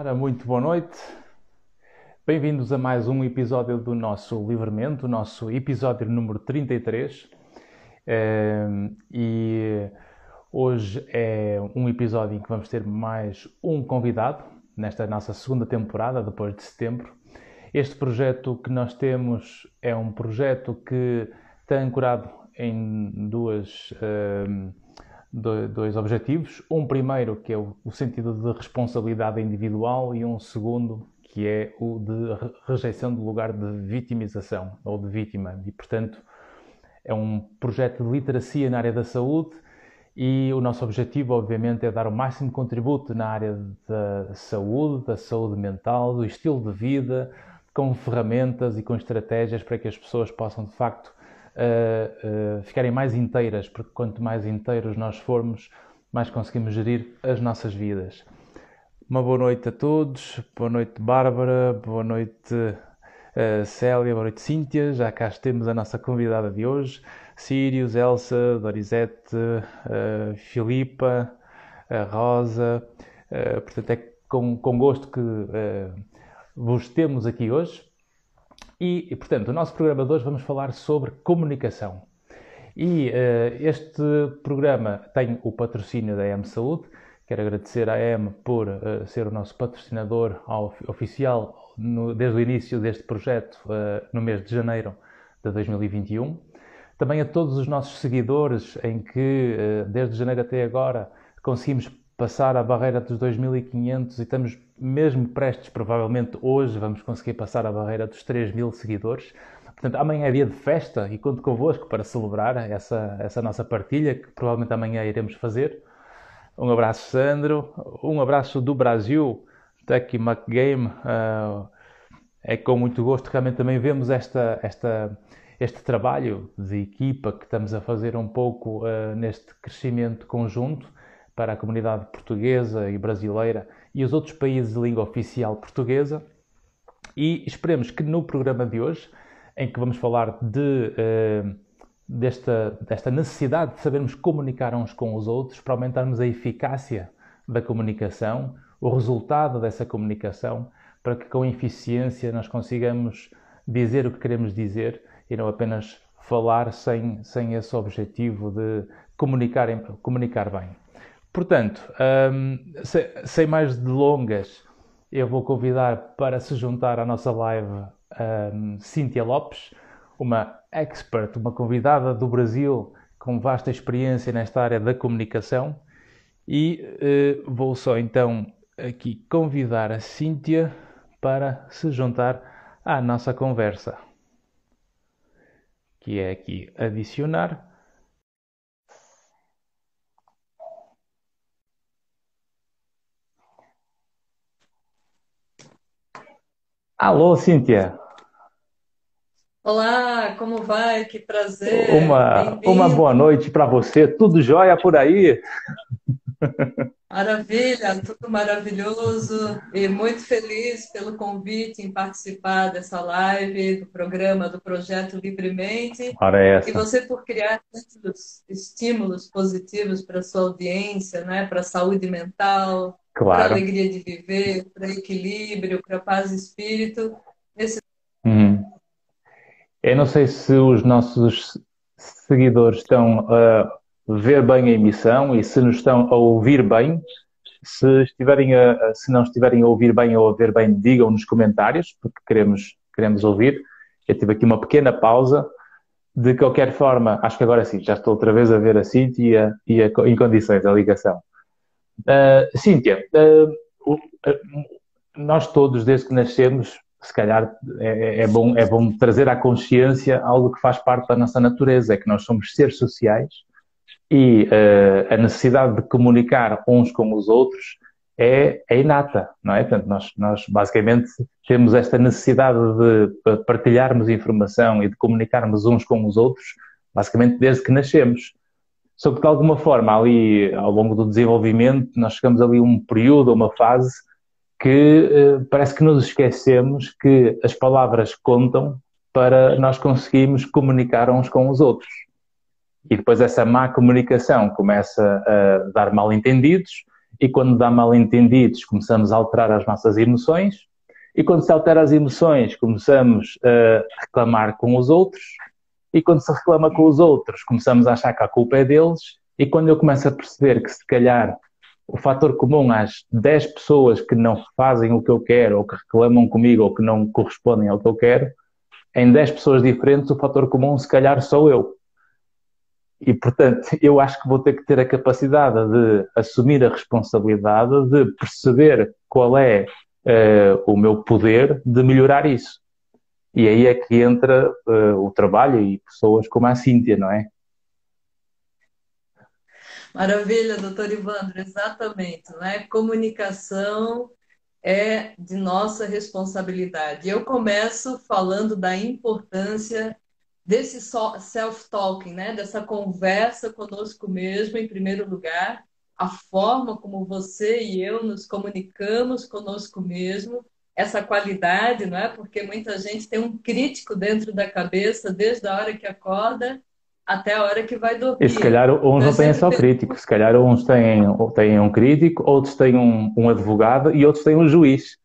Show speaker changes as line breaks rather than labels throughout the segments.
Ora, muito boa noite. Bem-vindos a mais um episódio do nosso Livramento, o nosso episódio número 33. Ehm, e hoje é um episódio em que vamos ter mais um convidado, nesta nossa segunda temporada, depois de setembro. Este projeto que nós temos é um projeto que está ancorado em duas. Dois objetivos. Um primeiro, que é o, sentido de responsabilidade individual, e um segundo, que é o de rejeição do lugar de vitimização ou de vítima. E, portanto, é um projeto de literacia na área da saúde e o nosso objetivo, obviamente, é dar o máximo contributo na área da saúde, da saúde mental, do estilo de vida, com ferramentas e com estratégias para que as pessoas possam, de facto, uh, ficarem mais inteiras, porque quanto mais inteiros nós formos, mais conseguimos gerir as nossas vidas. Uma boa noite a todos, boa noite Bárbara, boa noite uh, Célia, boa noite Cíntia, já cá temos a nossa convidada de hoje, Sirius, Elsa, Dorizete, uh, Filipa, a Rosa, uh, portanto é com, com gosto que vos temos aqui hoje e, portanto, o nosso programa de hoje vamos falar sobre comunicação. E uh, este programa tem o patrocínio da EM Saúde. Quero agradecer à EM por uh, ser o nosso patrocinador oficial no, desde o início deste projeto, uh, no mês de janeiro de 2021. Também a todos os nossos seguidores, em que desde janeiro até agora conseguimos passar a barreira dos 2.500 e estamos mesmo prestes, provavelmente hoje, vamos conseguir passar a barreira dos 3.000 seguidores. Portanto, amanhã é dia de festa e conto convosco para celebrar essa, essa nossa partilha, que provavelmente amanhã iremos fazer. Um abraço, Sandro. Um abraço do Brasil, Tucky McGame. Uh, é com muito gosto realmente também vemos esta, esta, este trabalho de equipa que estamos a fazer um pouco uh, neste crescimento conjunto para a comunidade portuguesa e brasileira e os outros países de língua oficial portuguesa. E esperemos que no programa de hoje, em que vamos falar de, uh, desta, desta necessidade de sabermos comunicar uns com os outros para aumentarmos a eficácia da comunicação, o resultado dessa comunicação, para que com eficiência nós consigamos dizer o que queremos dizer e não apenas falar sem, sem esse objetivo de comunicar, comunicar bem. Portanto, um, sem, sem, mais delongas, eu vou convidar para se juntar à nossa live um, Cíntia Lopes, uma expert, uma convidada do Brasil com vasta experiência nesta área da comunicação. E uh, vou só então aqui convidar a Cíntia para se juntar à nossa conversa, que é aqui adicionar. Alô, Cíntia.
Olá, como vai? Que prazer.
Uma, uma boa noite para você. Tudo jóia por aí?
Maravilha, tudo maravilhoso e muito feliz pelo convite em participar dessa live, do programa, do projeto Livremente. E você por criar tantos estímulos positivos para a sua audiência, né? para a saúde mental, claro. para a alegria de viver, para equilíbrio, para paz e espírito. Esse...
Uhum. Eu não sei se os nossos seguidores estão a ver bem a emissão e se nos estão a ouvir bem. Se, estiverem a, se não estiverem a ouvir bem ou a ver bem, digam nos comentários, porque queremos, queremos ouvir. Eu tive aqui uma pequena pausa. De qualquer forma, acho que agora sim, já estou outra vez a ver a Cintia e a, em condições a ligação. Uh, Cíntia, uh, nós todos, desde que nascemos, se calhar é, é, bom, é bom trazer à consciência algo que faz parte da nossa natureza, é que nós somos seres sociais e uh, a necessidade de comunicar uns com os outros é, é inata, não é? Portanto, nós, nós basicamente temos esta necessidade de partilharmos informação e de comunicarmos uns com os outros, basicamente desde que nascemos. Só que de alguma forma, ali ao longo do desenvolvimento, nós chegamos ali a um período, a uma fase que eh, parece que nos esquecemos que as palavras contam para nós conseguirmos comunicar uns com os outros. E depois essa má comunicação começa a dar mal entendidos e quando dá mal entendidos começamos a alterar as nossas emoções e quando se altera as emoções começamos a reclamar com os outros e quando se reclama com os outros começamos a achar que a culpa é deles e quando eu começo a perceber que se calhar o fator comum às 10 pessoas que não fazem o que eu quero ou que reclamam comigo ou que não correspondem ao que eu quero, em 10 pessoas diferentes o fator comum se calhar sou eu. E, portanto, eu acho que vou ter que ter a capacidade de assumir a responsabilidade de perceber qual é uh, o meu poder de melhorar isso. E aí é que entra uh, o trabalho e pessoas como a Cíntia, não é?
Maravilha, doutor Ivandro, exatamente. Né? Comunicação é de nossa responsabilidade. Eu começo falando da importância desse self-talking, né? dessa conversa conosco mesmo, em primeiro lugar, a forma como você e eu nos comunicamos conosco mesmo, essa qualidade, não é? Porque muita gente tem um crítico dentro da cabeça desde a hora que acorda até a hora que vai dormir.
E se calhar uns não têm só crítico, se calhar uns têm, têm um crítico, outros têm um, um advogado e outros têm um juiz.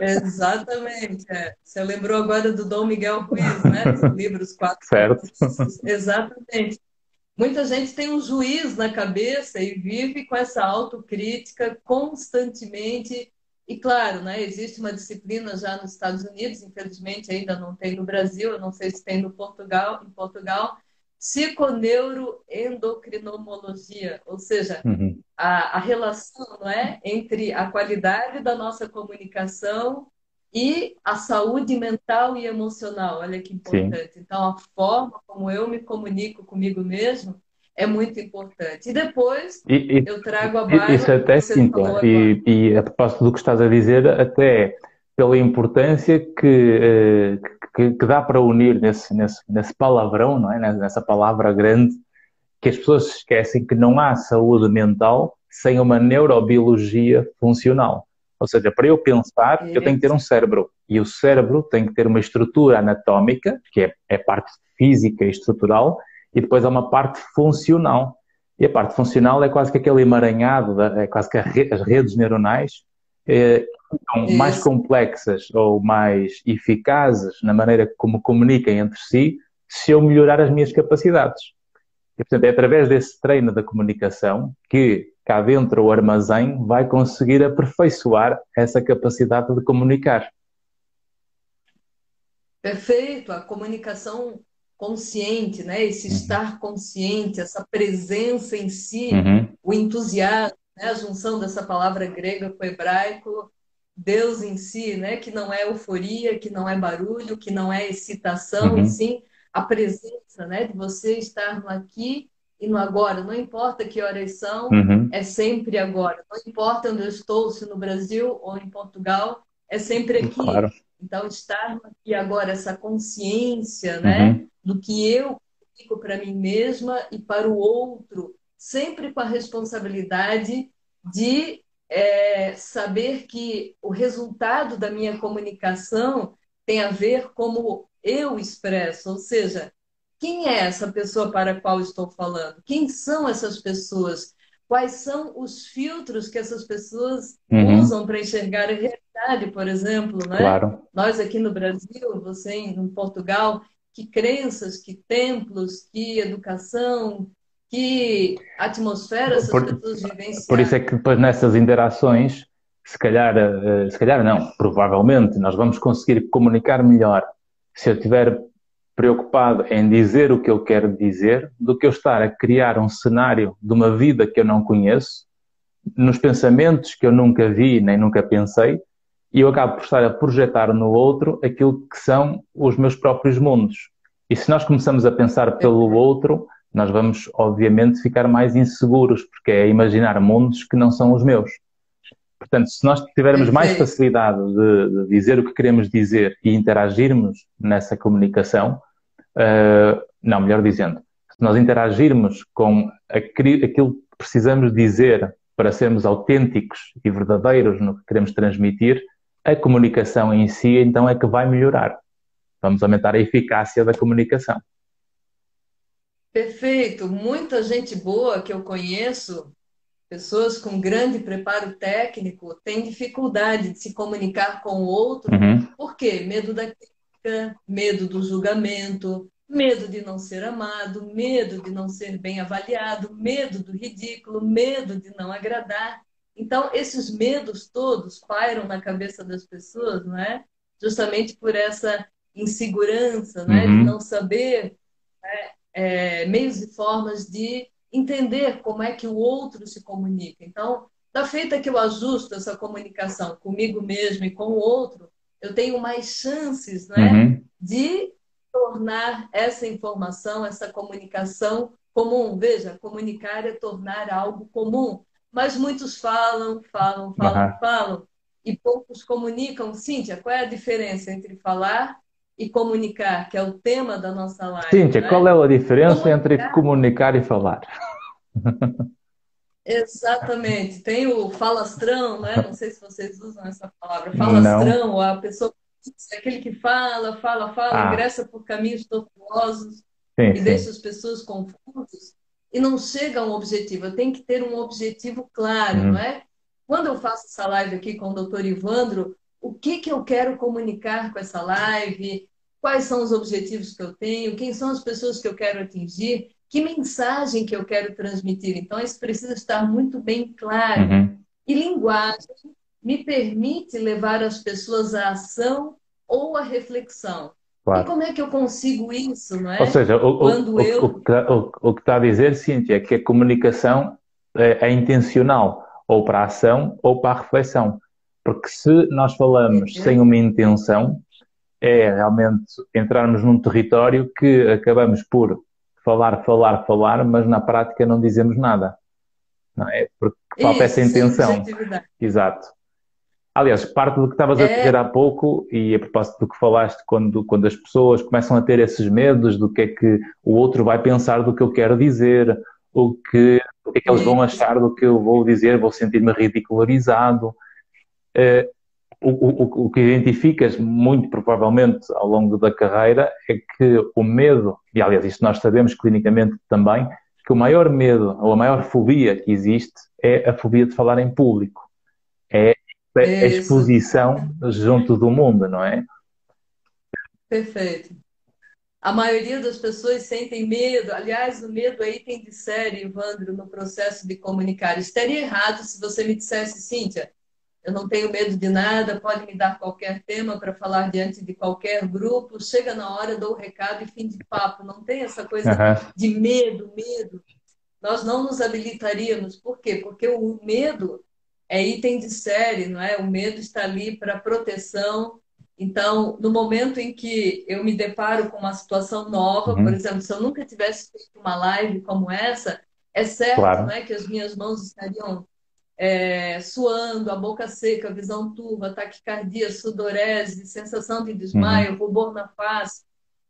Exatamente. É. Você lembrou agora do Dom Miguel Ruiz, né? Dos livros quatro.
Certo.
Exatamente. Muita gente tem um juiz na cabeça e vive com essa autocrítica constantemente. E claro, né, existe uma disciplina já nos Estados Unidos, infelizmente ainda não tem no Brasil, eu não sei se tem no Portugal, em Portugal, psiconeuroendocrinologia, ou seja, uhum. a, a relação não é, entre a qualidade da nossa comunicação e a saúde mental e emocional. Olha que importante. Sim. Então, a forma como eu me comunico comigo mesmo é muito importante. E depois
e, e,
eu trago a baila.
Isso até sim, e, e a propósito do que estás a dizer, até pela importância que, eh, que, que, dá para unir nesse, nesse, nesse palavrão, não é? nessa palavra grande, que as pessoas se esquecem que não há saúde mental sem uma neurobiologia funcional. Ou seja, para eu pensar, eu tenho que ter um cérebro. E o cérebro tem que ter uma estrutura anatómica, que é, é parte física e estrutural, e depois há uma parte funcional. E a parte funcional é quase que aquele emaranhado, é quase que as redes neuronais são mais complexas ou mais eficazes na maneira como comunicam entre si se eu melhorar as minhas capacidades. E, portanto, é através desse treino da comunicação que cá dentro o armazém vai conseguir aperfeiçoar essa capacidade de comunicar.
Perfeito, a comunicação consciente, né? Esse uhum. estar consciente, essa presença em si, uhum. o entusiasmo, né? a junção dessa palavra grega com o hebraico, Deus em si, né? Que não é euforia, que não é barulho, que não é excitação, uhum. sim a presença, né? De você estar no aqui e no agora. Não importa que horas são, uhum. é sempre agora. Não importa onde eu estou, se no Brasil ou em Portugal, é sempre aqui. Claro. Então, estar aqui agora, essa consciência, né? Uhum. Do que eu fico para mim mesma e para o outro, sempre com a responsabilidade de é, saber que o resultado da minha comunicação tem a ver como eu expresso, ou seja, quem é essa pessoa para a qual estou falando? Quem são essas pessoas? Quais são os filtros que essas pessoas uhum. usam para enxergar a realidade, por exemplo? Né?
Claro.
Nós aqui no Brasil, você em Portugal, que crenças, que templos, que educação, que atmosfera essas por, pessoas vivenciam.
Por isso é que depois nessas interações, se calhar, eh, se calhar não, provavelmente nós vamos conseguir comunicar melhor se eu estiver preocupado em dizer o que eu quero dizer do que eu estar a criar um cenário de uma vida que eu não conheço, nos pensamentos que eu nunca vi nem nunca pensei, e eu acabo por estar a projetar no outro aquilo que são os meus próprios mundos. E se nós começamos a pensar pelo outro, nós vamos, obviamente, ficar mais inseguros, porque é imaginar mundos que não são os meus. Portanto, se nós tivermos mais facilidade de, de dizer o que queremos dizer e interagirmos nessa comunicação, uh, não, melhor dizendo, se nós interagirmos com aquilo que precisamos dizer para sermos autênticos e verdadeiros no que queremos transmitir, a comunicação em si então é que vai melhorar. Vamos aumentar a eficácia da comunicação.
Perfeito. Muita gente boa que eu conheço Pessoas com grande preparo técnico têm dificuldade de se comunicar com o outro.
Uhum.
Por quê? Medo da crítica, medo do julgamento, medo de não ser amado, medo de não ser bem avaliado, medo do ridículo, medo de não agradar. Então, esses medos todos pairam na cabeça das pessoas, não é? Justamente por essa insegurança, né? Uhum. de não saber né? É, meios e formas de entender como é que o outro se comunica. Então, da feita que eu ajusto essa comunicação comigo mesmo e com o outro, eu tenho mais chances né, uhum. de tornar essa informação, essa comunicação comum. Veja, comunicar é tornar algo comum. Mas muitos falam, falam, falam, uhum. falam, e poucos comunicam. Cíntia, qual é a diferença entre falar e comunicar, que é o tema da nossa live.
Cíntia, né? qual é a diferença comunicar... entre comunicar e falar?
Exatamente. Tem o falastrão, né? Não sei se vocês usam essa palavra. Falastrão, Não. a pessoa aquele que fala, fala, fala, ah. ingressa por caminhos tortuosos e sim. deixa as pessoas confusas e não chega a um objetivo. Eu tenho que ter um objetivo claro, hum. não é? Quando eu faço essa live aqui com o doutor Ivandro, o que, que eu quero comunicar com essa live, quais são os objetivos que eu tenho, quem são as pessoas que eu quero atingir, que mensagem que eu quero transmitir. Então, isso precisa estar muito bem claro. Uhum. E linguagem me permite levar as pessoas à ação ou à reflexão. Claro. E como é que eu consigo isso, não é?
Ou seja, o, Quando o, eu... o, tá, o, que está a dizer, Cíntia, é que a comunicação é, é intencional, ou para a ação ou para a reflexão. Porque se nós falamos sem uma intenção, é realmente entrarmos num território que acabamos por falar, falar, falar, mas na prática não dizemos nada. Não é? Porque falta Isso, essa intenção. Exato. Aliás, parte do que estavas é... a dizer há pouco, e a propósito do que falaste, quando, quando as pessoas começam a ter esses medos do que é que o outro vai pensar do que eu quero dizer, o que, o que é que eles vão achar do que eu vou dizer, vou sentir-me ridicularizado. Eh, o, o, o, que identificas muito provavelmente ao longo da carreira é que o medo, e aliás isto nós sabemos clinicamente também, que o maior medo ou a maior fobia que existe é a fobia de falar em público. É a exposição junto do mundo, não é?
Perfeito. A maioria das pessoas sentem medo. Aliás, o medo aí tem de série, Evandro, no processo de comunicar. Estaria errado se você me dissesse, Cíntia, eu não tenho medo de nada, pode me dar qualquer tema para falar diante de qualquer grupo, chega na hora, dou o recado e fim de papo. Não tem essa coisa uhum. de medo, medo. Nós não nos habilitaríamos. Por quê? Porque o medo é item de série, não é? O medo está ali para proteção. Então, no momento em que eu me deparo com uma situação nova, uhum. por exemplo, se eu nunca tivesse feito uma live como essa, é certo claro. é, que as minhas mãos estariam é, suando, a boca seca, visão turva, taquicardia, sudorese, sensação de desmaio, uhum. rubor na face,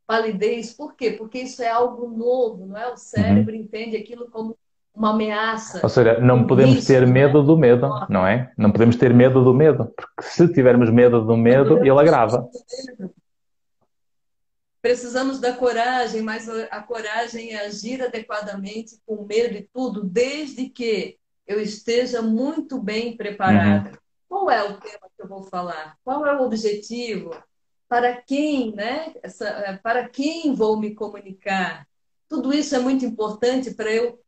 palidez. Por quê? Porque isso é algo novo, não é? O cérebro uhum. entende aquilo como uma ameaça.
Ou seja, não podemos risco, ter medo né? do medo, não é? Não podemos ter medo do medo, porque se tivermos medo do medo, ele agrava.
Precisamos da coragem, mas a coragem é agir adequadamente com medo e tudo, desde que eu esteja muito bem preparada. Uhum. Qual é o tema que eu vou falar? Qual é o objetivo? Para quem, né? Essa, é, para quem vou me comunicar? Tudo isso é muito importante para eu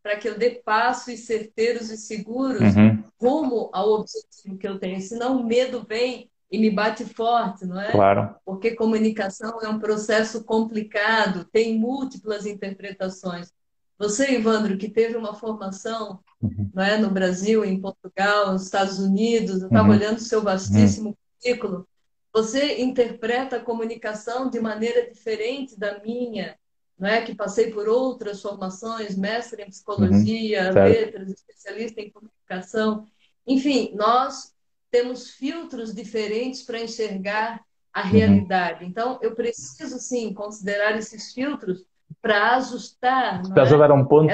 para que eu dê passos certeiros e seguros uhum. rumo ao objetivo que eu tenho. Senão o medo vem e me bate forte, não é?
Claro.
Porque comunicação é um processo complicado, tem múltiplas interpretações. Você, Ivandro, que teve uma formação uhum. é, no Brasil, em Portugal, nos Estados Unidos, eu estava uhum. olhando o seu vastíssimo uhum. currículo, você interpreta a comunicação de maneira diferente da minha, não é? que passei por outras formações, mestre em psicologia, uhum. letras, especialista em comunicação. Enfim, nós temos filtros diferentes para enxergar a uhum. realidade. Então, eu preciso, sim, considerar esses filtros para ajustar.
Estás é? a dar um ponto,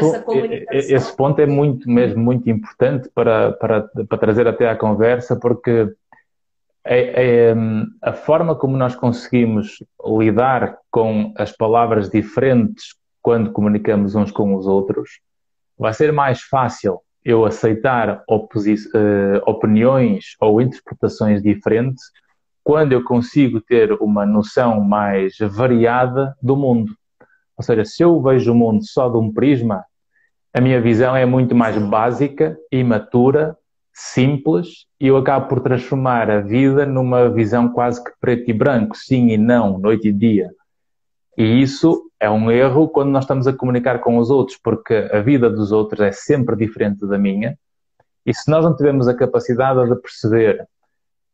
esse ponto é muito, mesmo muito importante para, para, para trazer até à conversa, porque é, é, a forma como nós conseguimos lidar com as palavras diferentes quando comunicamos uns com os outros vai ser mais fácil eu aceitar uh, opiniões ou interpretações diferentes quando eu consigo ter uma noção mais variada do mundo. Ou seja, se eu vejo o mundo só de um prisma, a minha visão é muito mais básica, imatura, simples, e eu acabo por transformar a vida numa visão quase que preto e branco, sim e não, noite e dia. E isso é um erro quando nós estamos a comunicar com os outros, porque a vida dos outros é sempre diferente da minha. E se nós não tivermos a capacidade de perceber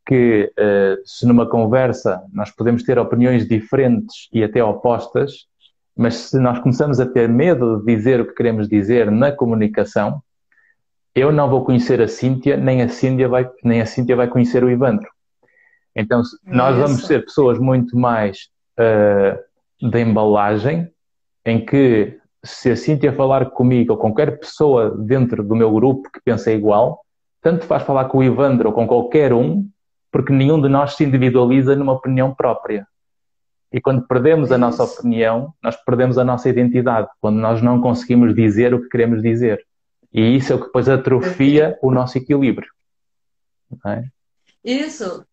que uh, se numa conversa nós podemos ter opiniões diferentes e até opostas, mas se nós começamos a ter medo de dizer o que queremos dizer na comunicação, eu não vou conhecer a Cíntia, nem a Cíntia vai, nem a Cíntia vai conhecer o Ivandro. Então, nós vamos ser pessoas muito mais uh, de embalagem, em que se a Cíntia falar comigo ou qualquer pessoa dentro do meu grupo que pensa igual, tanto faz falar com o Ivandro ou com qualquer um, porque nenhum de nós se individualiza numa opinião própria. E quando perdemos a nossa opinião, nós perdemos a nossa identidade, quando nós não conseguimos dizer o que queremos dizer. E isso é o que depois atrofia o nosso equilíbrio. É?
Isso.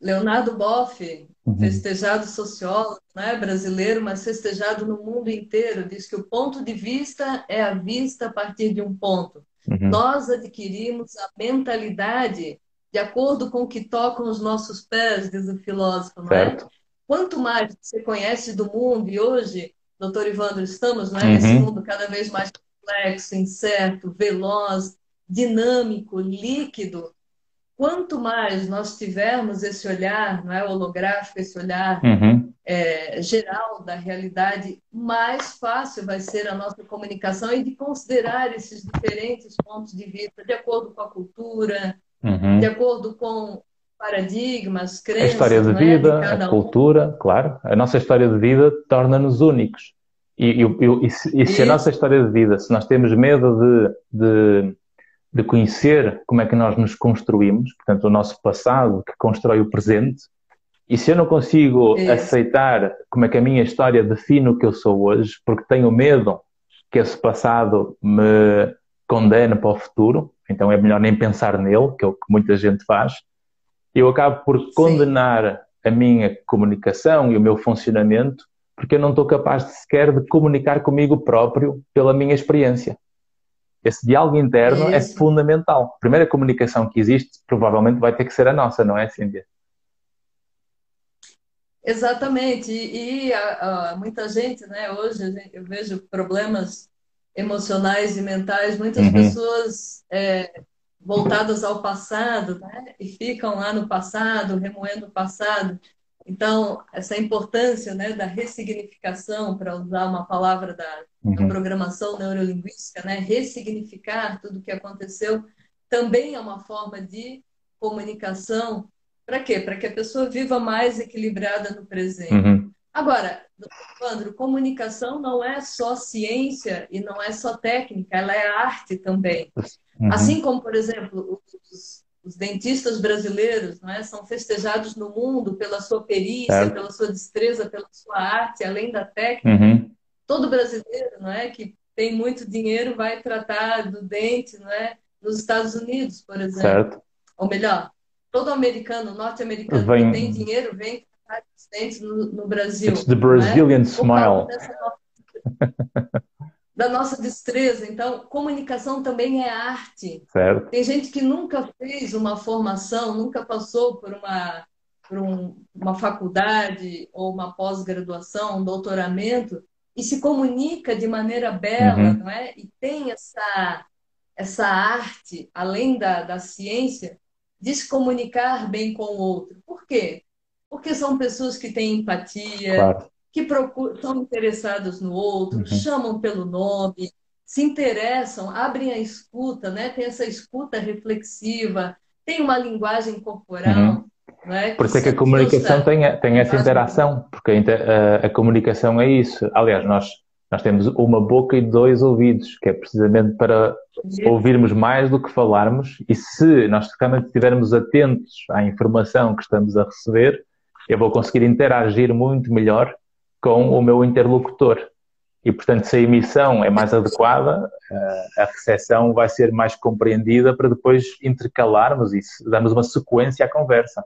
Leonardo Boff, uhum. festejado sociólogo né, brasileiro, mas festejado no mundo inteiro, diz que o ponto de vista é a vista a partir de um ponto. Uhum. Nós adquirimos a mentalidade de acordo com o que tocam os nossos pés, diz o filósofo. Não é? Quanto mais você conhece do mundo, e hoje, doutor Ivandro, estamos né, uhum. nesse mundo cada vez mais complexo, incerto, veloz, dinâmico, líquido, quanto mais nós tivermos esse olhar, não é holográfico, esse olhar uhum. é, geral da realidade, mais fácil vai ser a nossa comunicação e de considerar esses diferentes pontos de vista de acordo com a cultura, uhum. de acordo com paradigmas, crenças.
A história de vida, é? de a cultura, um. claro. A nossa história de vida torna-nos únicos. E, e, e, e se, a nossa história de vida, se nós temos medo de, de de conhecer como é que nós nos construímos, portanto, o nosso passado que constrói o presente. E se eu não consigo aceitar como é que a minha história define o que eu sou hoje, porque tenho medo que esse passado me condene para o futuro, então é melhor nem pensar nele, que é o que muita gente faz, eu acabo por condenar Sim. a minha comunicação e o meu funcionamento, porque eu não estou capaz de sequer de comunicar comigo próprio pela minha experiência. Esse diálogo interno é, é fundamental. A primeira comunicação que existe provavelmente vai ter que ser a nossa, não é, Cíndia?
Exatamente. E, e a, a, muita gente, né, hoje eu vejo problemas emocionais e mentais, muitas uhum. pessoas é, voltadas ao passado, né, e ficam lá no passado, remoendo o passado. Então, essa importância né, da ressignificação, para usar uma palavra da, uhum. da, programação neurolinguística, né, ressignificar tudo o que aconteceu, também é uma forma de comunicação. Para quê? Para que a pessoa viva mais equilibrada no presente. Uhum. Agora, Andro, comunicação não é só ciência e não é só técnica, ela é arte também. Uhum. Assim como, por exemplo, os os dentistas brasileiros não é, são festejados no mundo pela sua perícia, pela sua destreza, pela sua arte, além da técnica. Uhum. Todo brasileiro não é, que tem muito dinheiro vai tratar do dente não é, nos Estados Unidos, por exemplo. Certo. Ou melhor, todo americano, norte-americano vem... que tem dinheiro vem tratar os dentes no, no Brasil.
It's the Brazilian é? smile.
da nossa destreza. Então, comunicação também é arte.
Certo.
Tem gente que nunca fez uma formação, nunca passou por uma, por um, uma faculdade ou uma pós-graduação, um doutoramento, e se comunica de maneira bela, uhum. não é? E tem essa, essa arte, além da, da ciência, de se comunicar bem com o outro. Por quê? Porque são pessoas que têm empatia, claro que procuram, estão interessados no outro, uhum. chamam pelo nome, se interessam, abrem a escuta, né? tem essa escuta reflexiva, tem uma linguagem corporal. Uhum.
Né? Por isso é que a comunicação tem, tem essa interação, porque a, a, comunicação é isso. Aliás, nós, nós temos uma boca e dois ouvidos, que é precisamente para ouvirmos mais do que falarmos, e se nós realmente estivermos atentos à informação que estamos a receber, eu vou conseguir interagir muito melhor com o meu interlocutor. E, portanto, se a emissão é mais adequada, a recepção vai ser mais compreendida para depois intercalarmos e darmos uma sequência à conversa.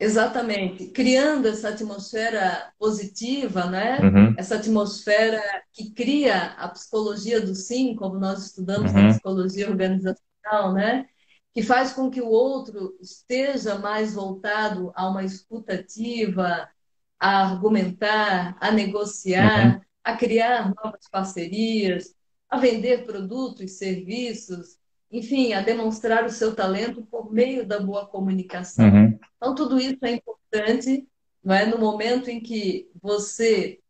Exatamente, criando essa atmosfera positiva, né? Uhum. Essa atmosfera que cria a psicologia do sim, como nós estudamos uhum. na psicologia organizacional, né? Que faz com que o outro esteja mais voltado a uma escutativa, a argumentar, a negociar, uhum. a criar novas parcerias, a vender produtos e serviços, enfim, a demonstrar o seu talento por meio da boa comunicação. Uhum. Então, tudo isso é importante não é? no momento em que você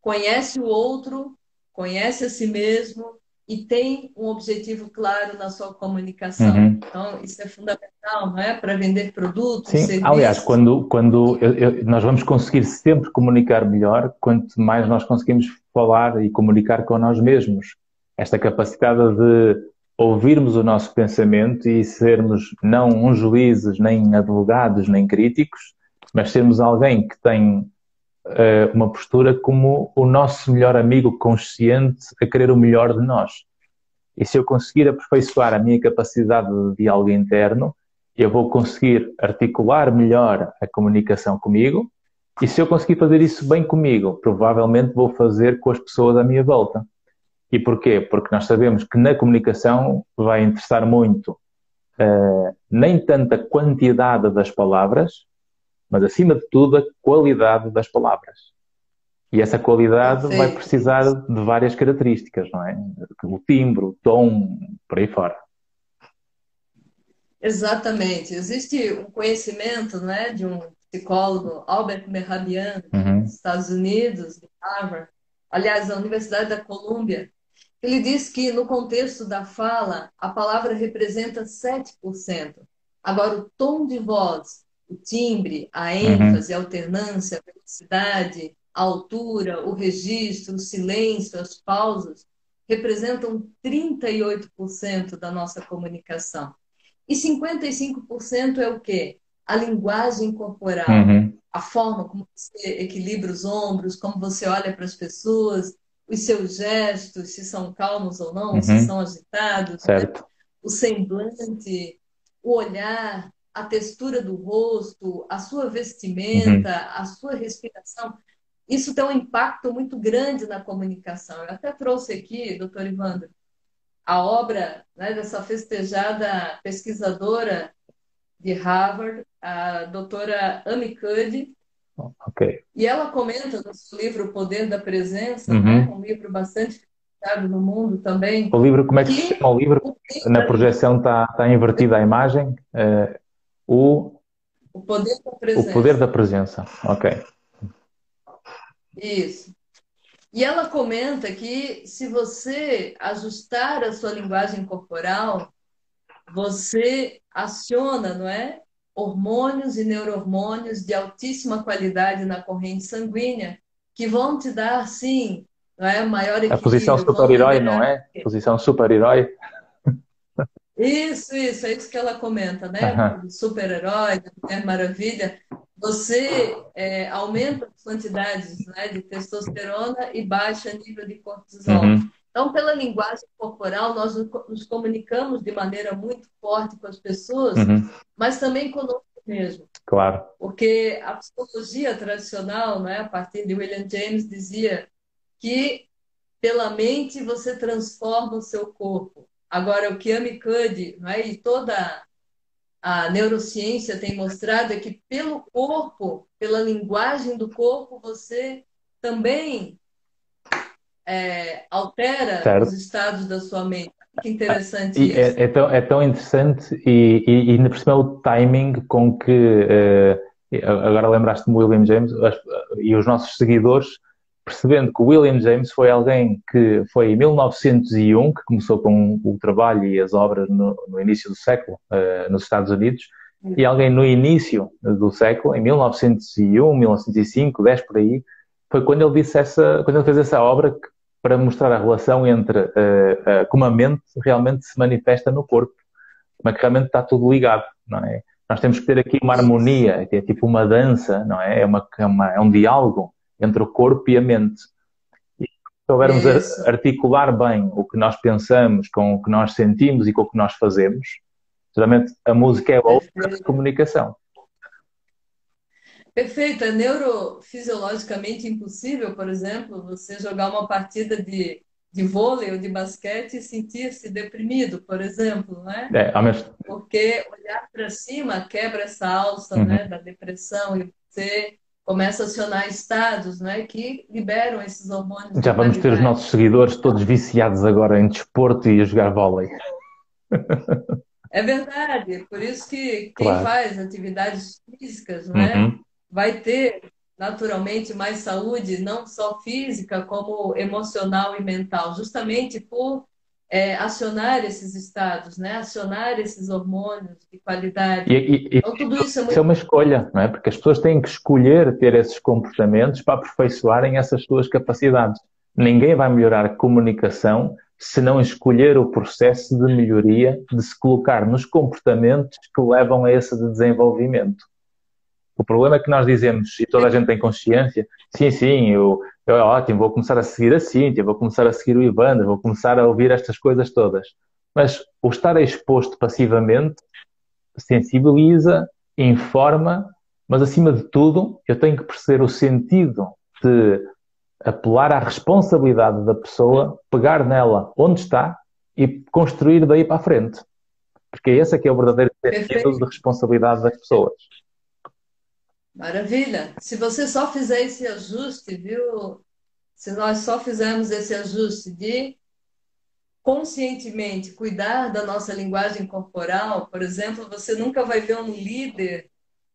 conhece o outro, conhece a si mesmo e tem um objetivo claro na sua comunicação. Uhum. Então, isso é fundamental, não é? Para vender produtos,
Sim,
serviços.
aliás, quando, quando eu, eu, nós vamos conseguir sempre comunicar melhor, quanto mais nós conseguimos falar e comunicar com nós mesmos. Esta capacidade de ouvirmos o nosso pensamento e sermos não uns juízes, nem advogados, nem críticos, mas sermos alguém que tem uma postura como o nosso melhor amigo consciente a querer o melhor de nós. E se eu conseguir aperfeiçoar a minha capacidade de diálogo interno, eu vou conseguir articular melhor a comunicação comigo. E se eu conseguir fazer isso bem comigo, provavelmente vou fazer com as pessoas à minha volta. E porquê? Porque nós sabemos que na comunicação vai interessar muito uh, nem tanto a quantidade das palavras, mas acima de tudo a qualidade das palavras. E essa qualidade Sim. vai precisar de várias características, não é? O timbre, o tom, por aí fora.
Exatamente. Existe um conhecimento né, de um psicólogo, Albert Mehrabian, uhum. dos Estados Unidos, de Harvard, aliás, da Universidade da Colômbia, ele diz que, no contexto da fala, a palavra representa 7%. Agora, o tom de voz, o timbre, a ênfase, uhum. a alternância, a velocidade, a altura, o registro, o silêncio, as pausas, representam 38% da nossa comunicação. E 55% é o quê? A linguagem corporal, uhum. a forma como você equilibra os ombros, como você olha para as pessoas, os seus gestos, se são calmos ou não, uhum. se são agitados,
né?
o semblante, o olhar, a textura do rosto, a sua vestimenta, uhum. a sua respiração. Isso tem um impacto muito grande na comunicação. Eu até trouxe aqui, doutor Ivandro, a obra né, dessa festejada pesquisadora de Harvard, a doutora Amy Cuddy,
Ok.
E ela comenta no seu livro O Poder da Presença, uhum. né? um livro bastante citado no mundo também.
O livro, como é que, que se chama o livro? Na projeção está, está invertida a imagem. Uh, o...
o Poder da Presença.
O Poder da Presença, ok.
Isso. E ela comenta que se você ajustar a sua linguagem corporal, você aciona, não é? hormônios e neurohormônios de altíssima qualidade na corrente sanguínea que vão te dar, sim, não é? maior equilíbrio.
A posição super-herói, não é? Posição super-herói.
Isso, isso, é isso que ela comenta, né? Uhum. Super-herói, Mulher Maravilha. Você é, aumenta as quantidades né, de testosterona e baixa nível de cortisol. Uhum. Então, pela linguagem corporal, nós nos comunicamos de maneira muito forte com as pessoas, uhum. mas também conosco mesmo.
Claro.
Porque a psicologia tradicional, né, a partir de William James, dizia que pela mente você transforma o seu corpo. Agora, o que Amy Cuddy né, e toda a neurociência tem mostrado é que pelo corpo, pela linguagem do corpo, você também é, altera certo. os estados da sua mente. Que interessante
e é, isso. É, é, tão, é tão interessante e, e, e ainda por cima o timing com que uh, agora lembraste-me William James as, e os nossos seguidores percebendo que o William James foi alguém que foi em 1901 que começou com o trabalho e as obras no, no início do século uh, nos Estados Unidos e alguém no início do século, em 1901, 1905, 10 por aí, foi quando ele disse essa, quando ele fez essa obra que para mostrar a relação entre uh, uh, como a mente realmente se manifesta no corpo, como é que realmente está tudo ligado, não é? Nós temos que ter aqui uma harmonia, é tipo uma dança, não é? É, uma, é, uma, é um diálogo entre o corpo e a mente. soubermos Isso. articular bem o que nós pensamos com o que nós sentimos e com o que nós fazemos, geralmente a música é para comunicação.
Perfeito. É neurofisiologicamente impossível, por exemplo, você jogar uma partida de, de vôlei ou de basquete e sentir-se deprimido, por exemplo, né?
É, menos...
Porque olhar para cima quebra essa alça uhum. né, da depressão e você começa a acionar estados né, que liberam esses hormônios.
Já vamos ter os nossos seguidores todos viciados agora em desporto e a jogar vôlei.
É verdade, por isso que quem claro. faz atividades físicas né, uhum. vai ter naturalmente mais saúde, não só física, como emocional e mental, justamente por é, acionar esses estados, né? acionar esses hormônios de qualidade.
E, e, então, tudo isso é, muito... isso é uma escolha, não é? Porque as pessoas têm que escolher ter esses comportamentos para aperfeiçoarem essas suas capacidades. Ninguém vai melhorar a comunicação se não escolher o processo de melhoria, de se colocar nos comportamentos que levam a esse desenvolvimento. O problema é que nós dizemos, e toda a gente tem consciência, sim, sim, eu, eu é ótimo, vou começar a seguir a Cíntia, vou começar a seguir o Ivander, vou começar a ouvir estas coisas todas. Mas o estar exposto passivamente sensibiliza, informa, mas acima de tudo, eu tenho que perceber o sentido de apelar à responsabilidade da pessoa, pegar nela onde está e construir daí para a frente. Porque esse é que é o verdadeiro sentido de responsabilidade das pessoas.
Maravilha. Se você só fizer esse ajuste, viu? Se nós só fizermos esse ajuste de conscientemente cuidar da nossa linguagem corporal, por exemplo, você nunca vai ver um líder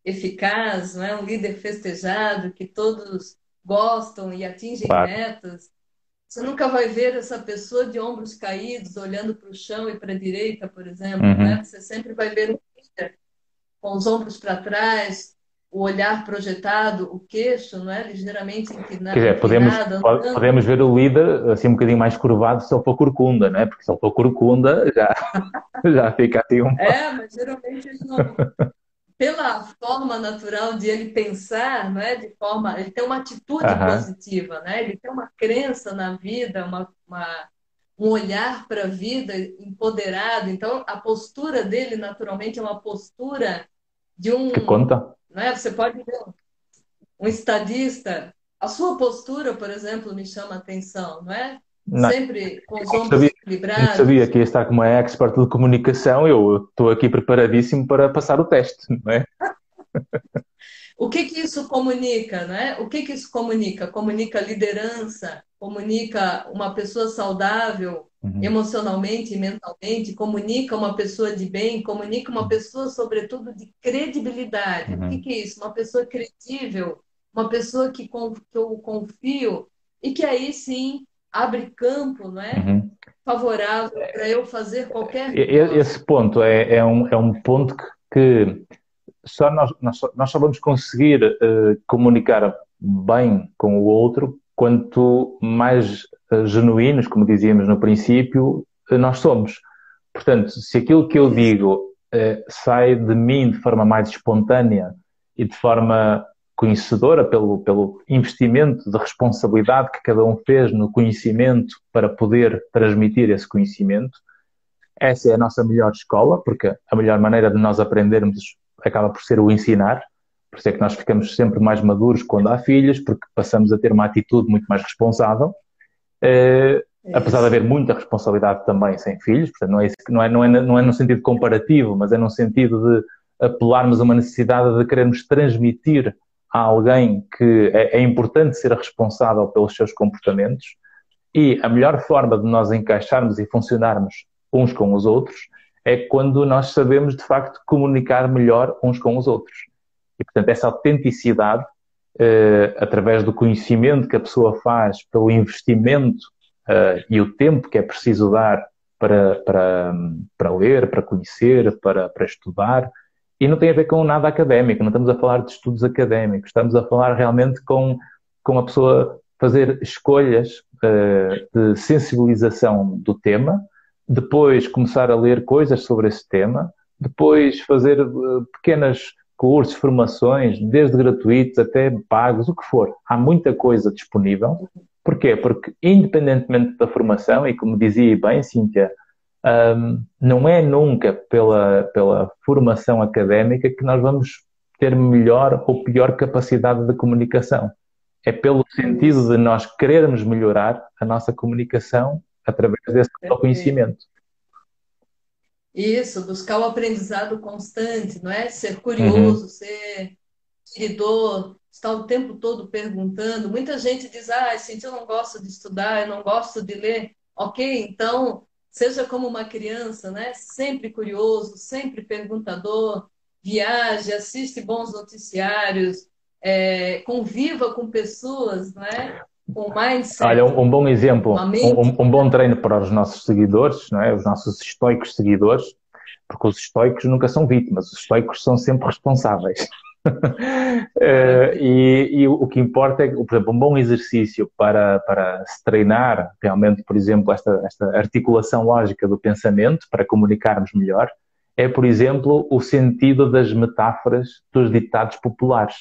eficaz, não é? um líder festejado, que todos gostam e atingem claro. metas. Você nunca vai ver essa pessoa de ombros caídos, olhando para o chão e para a direita, por exemplo. Uhum. Né? Você sempre vai ver um líder com os ombros para trás, o olhar projetado, o queixo, não é? Ligeiramente inclinado.
Quer dizer, podemos, podemos ver o líder assim um bocadinho mais curvado se ele for corcunda, não é? Porque se ele for corcunda já, já fica assim um.
É, mas geralmente ele não. Pela forma natural de ele pensar, não é? De forma. Ele tem uma atitude positiva, né? Ele tem uma crença na vida, uma, uma um olhar para a vida empoderado. Então, a postura dele, naturalmente, é uma postura de um.
Que conta
né? Você pode ver um estadista, a sua postura, por exemplo, me chama a atenção, não é? Não. Sempre com os ombros sabia, equilibrados. Eu
sabia que ia estar como é expert de comunicação, eu estou aqui preparadíssimo para passar o teste, não é?
o que que isso comunica, né? O que que isso comunica? Comunica liderança, comunica uma pessoa saudável, uhum. emocionalmente e mentalmente, comunica uma pessoa de bem, comunica uma pessoa, sobretudo, de credibilidade. Uhum. O que, que, é isso? Uma pessoa credível, uma pessoa que, que eu confio e que aí sim abre campo, não é? Uhum. Favorável para eu fazer qualquer
coisa. Esse ponto é, é, um, é um ponto que, que só nós, nós, só, nós só vamos conseguir uh, comunicar bem com o outro quanto mais uh, genuínos, como dizíamos no princípio, uh, nós somos. Portanto, se aquilo que eu digo sai de mim de forma mais espontânea e de forma conhecedora pelo, pelo investimento de responsabilidade que cada um fez no conhecimento para poder transmitir esse conhecimento, essa é a nossa melhor escola, porque a melhor maneira de nós aprendermos acaba por ser o ensinar. Por isso é que nós ficamos sempre mais maduros quando há filhos, porque passamos a ter uma atitude muito mais responsável. Uh, apesar de haver muita responsabilidade também sem filhos, portanto, não é, não, é, não, é, não é no sentido comparativo, mas é no sentido de apelarmos a uma necessidade de querermos transmitir a alguém que é, é importante ser responsável pelos seus comportamentos e a melhor forma de nós encaixarmos e funcionarmos uns com os outros é quando nós sabemos de facto comunicar melhor uns com os outros. E, portanto, essa autenticidade, uh, através do conhecimento que a pessoa faz, pelo investimento uh, e o tempo que é preciso dar para, para, para ler, para conhecer, para, para estudar, e não tem a ver com nada académico, não estamos a falar de estudos académicos, estamos a falar realmente com, com a pessoa fazer escolhas uh, de sensibilização do tema, depois começar a ler coisas sobre esse tema, depois fazer uh, pequenas cursos, formações, desde gratuitos até pagos, o que for. Há muita coisa disponível Porquê? Porque, independentemente da formação, e como dizia bem, Cíntia, um, não é nunca pela, pela formação académica que nós vamos ter melhor ou pior capacidade de comunicação. É pelo sentido de nós querermos melhorar a nossa comunicação através desse conhecimento.
Isso, buscar o aprendizado constante, não é? Ser curioso, uhum. ser seguidor, estar o tempo todo perguntando. Muita gente diz, ah, gente, eu não gosto de estudar, eu não gosto de ler. Ok, então, seja como uma criança, né? Sempre curioso, sempre perguntador, viaje, assiste bons noticiários, é, conviva com pessoas, não Com mindset.
Olha, um, um bom exemplo, um, um, bom treino para os nossos seguidores, não é? Os nossos estoicos seguidores, porque os estoicos nunca são vítimas, os estoicos são sempre responsáveis. uh, e, e, o que importa é, por exemplo, um bom exercício para, para se treinar realmente, por exemplo, esta, esta articulação lógica do pensamento para comunicarmos melhor, é, por exemplo, o sentido das metáforas dos ditados populares.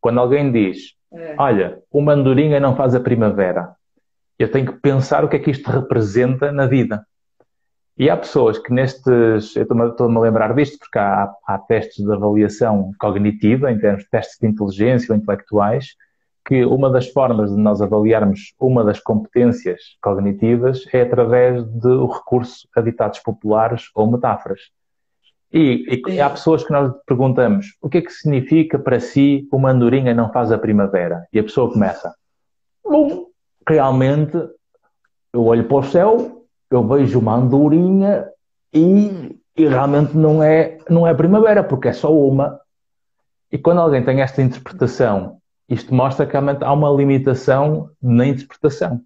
Quando alguém diz, é. olha, uma andorinha não faz a primavera, eu tenho que pensar o que é que isto representa na vida. E há pessoas que nestes, eu estou-me a lembrar disto porque há, há, testes de avaliação cognitiva, em termos de testes de inteligência ou intelectuais, que uma das formas de nós avaliarmos uma das competências cognitivas é através do recurso a ditados populares ou metáforas. E, e há pessoas que nós perguntamos o que é que significa para si uma andorinha não faz a primavera? E a pessoa começa, bom, realmente eu olho para o céu eu vejo uma andorinha e, e realmente não é, não é primavera, porque é só uma. E quando alguém tem esta interpretação, isto mostra que realmente há uma limitação na interpretação.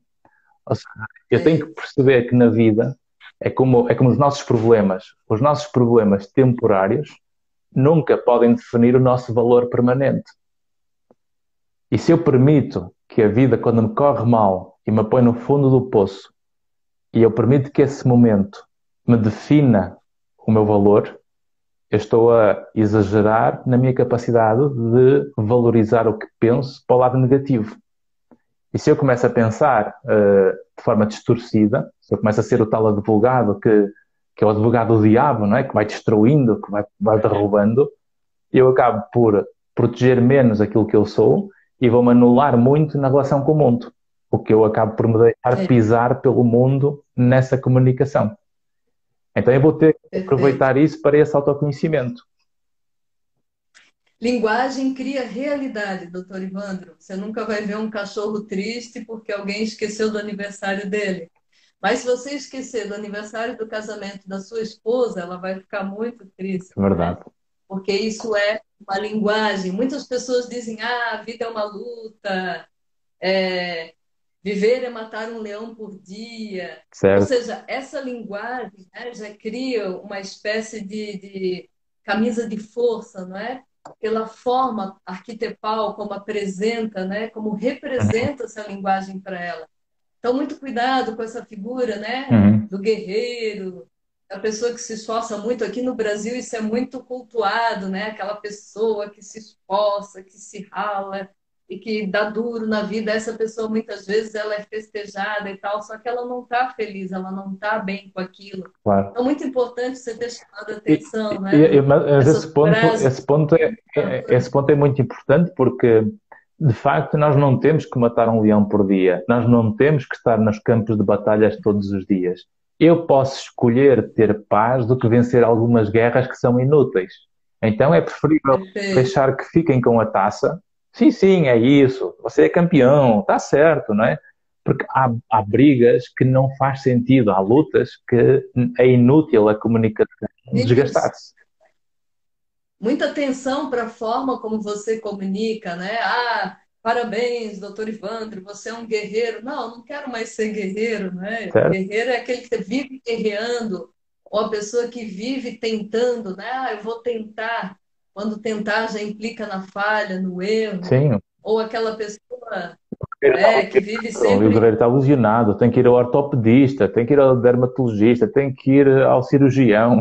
Ou seja, eu tenho que perceber que na vida é como, é como os nossos problemas. Os nossos problemas temporários nunca podem definir o nosso valor permanente. E se eu permito que a vida, quando me corre mal e me põe no fundo do poço, e eu permito que esse momento me defina o meu valor, eu estou a exagerar na minha capacidade de valorizar o que penso para o lado negativo. E se eu começo a pensar uh, de forma distorcida, se eu começo a ser o tal advogado que, que é o advogado do diabo, não é? que vai destruindo, que vai, vai derrubando, eu acabo por proteger menos aquilo que eu sou e vou-me anular muito na relação com o mundo o que eu acabo por me deixar pisar pelo mundo nessa comunicação. Então eu vou ter que aproveitar isso para esse autoconhecimento.
Linguagem cria realidade, doutor Ivandro. Você nunca vai ver um cachorro triste porque alguém esqueceu do aniversário dele. Mas se você esquecer do aniversário do casamento da sua esposa, ela vai ficar muito triste.
É verdade. Né?
Porque isso é uma linguagem. Muitas pessoas dizem, ah, a vida é uma luta, é, Viver é matar um leão por dia.
Certo.
Ou seja, essa linguagem né, já cria uma espécie de, de, camisa de força, não é? Pela forma arquitepal como apresenta, né? Como representa essa linguagem para ela. Então, muito cuidado com essa figura, né? Uhum. Do guerreiro, a pessoa que se esforça muito. Aqui no Brasil isso é muito cultuado, né? Aquela pessoa que se esforça, que se rala, e que dá duro na vida, essa pessoa muitas vezes ela é festejada e tal, só que ela não está feliz, ela não está bem com aquilo. Claro. Então, muito importante você ter chamado a atenção, e, né? E,
mas esse ponto, esse, ponto é, é, esse ponto é muito importante porque, de facto, nós não temos que matar um leão por dia, nós não temos que estar nos campos de batalhas todos os dias. Eu posso escolher ter paz do que vencer algumas guerras que são inúteis. Então é preferível Perfeito. deixar que fiquem com a taça Sim, sim, é isso. Você é campeão, tá certo, não é? Porque há, há brigas que não faz sentido, há lutas que é inútil a comunicação desgastar-se.
Muita atenção para a forma como você comunica, né? Ah, parabéns, doutor Ivandro, você é um guerreiro. Não, não quero mais ser guerreiro, né? Certo. Guerreiro é aquele que vive guerreando, ou a pessoa que vive tentando, né? Ah, eu vou tentar quando tentar já implica na falha, no erro.
Sim.
Ou aquela pessoa é, que vive sempre.
O livreiro está ilusionado, tem que ir ao ortopedista, tem que ir ao dermatologista, tem que ir ao cirurgião.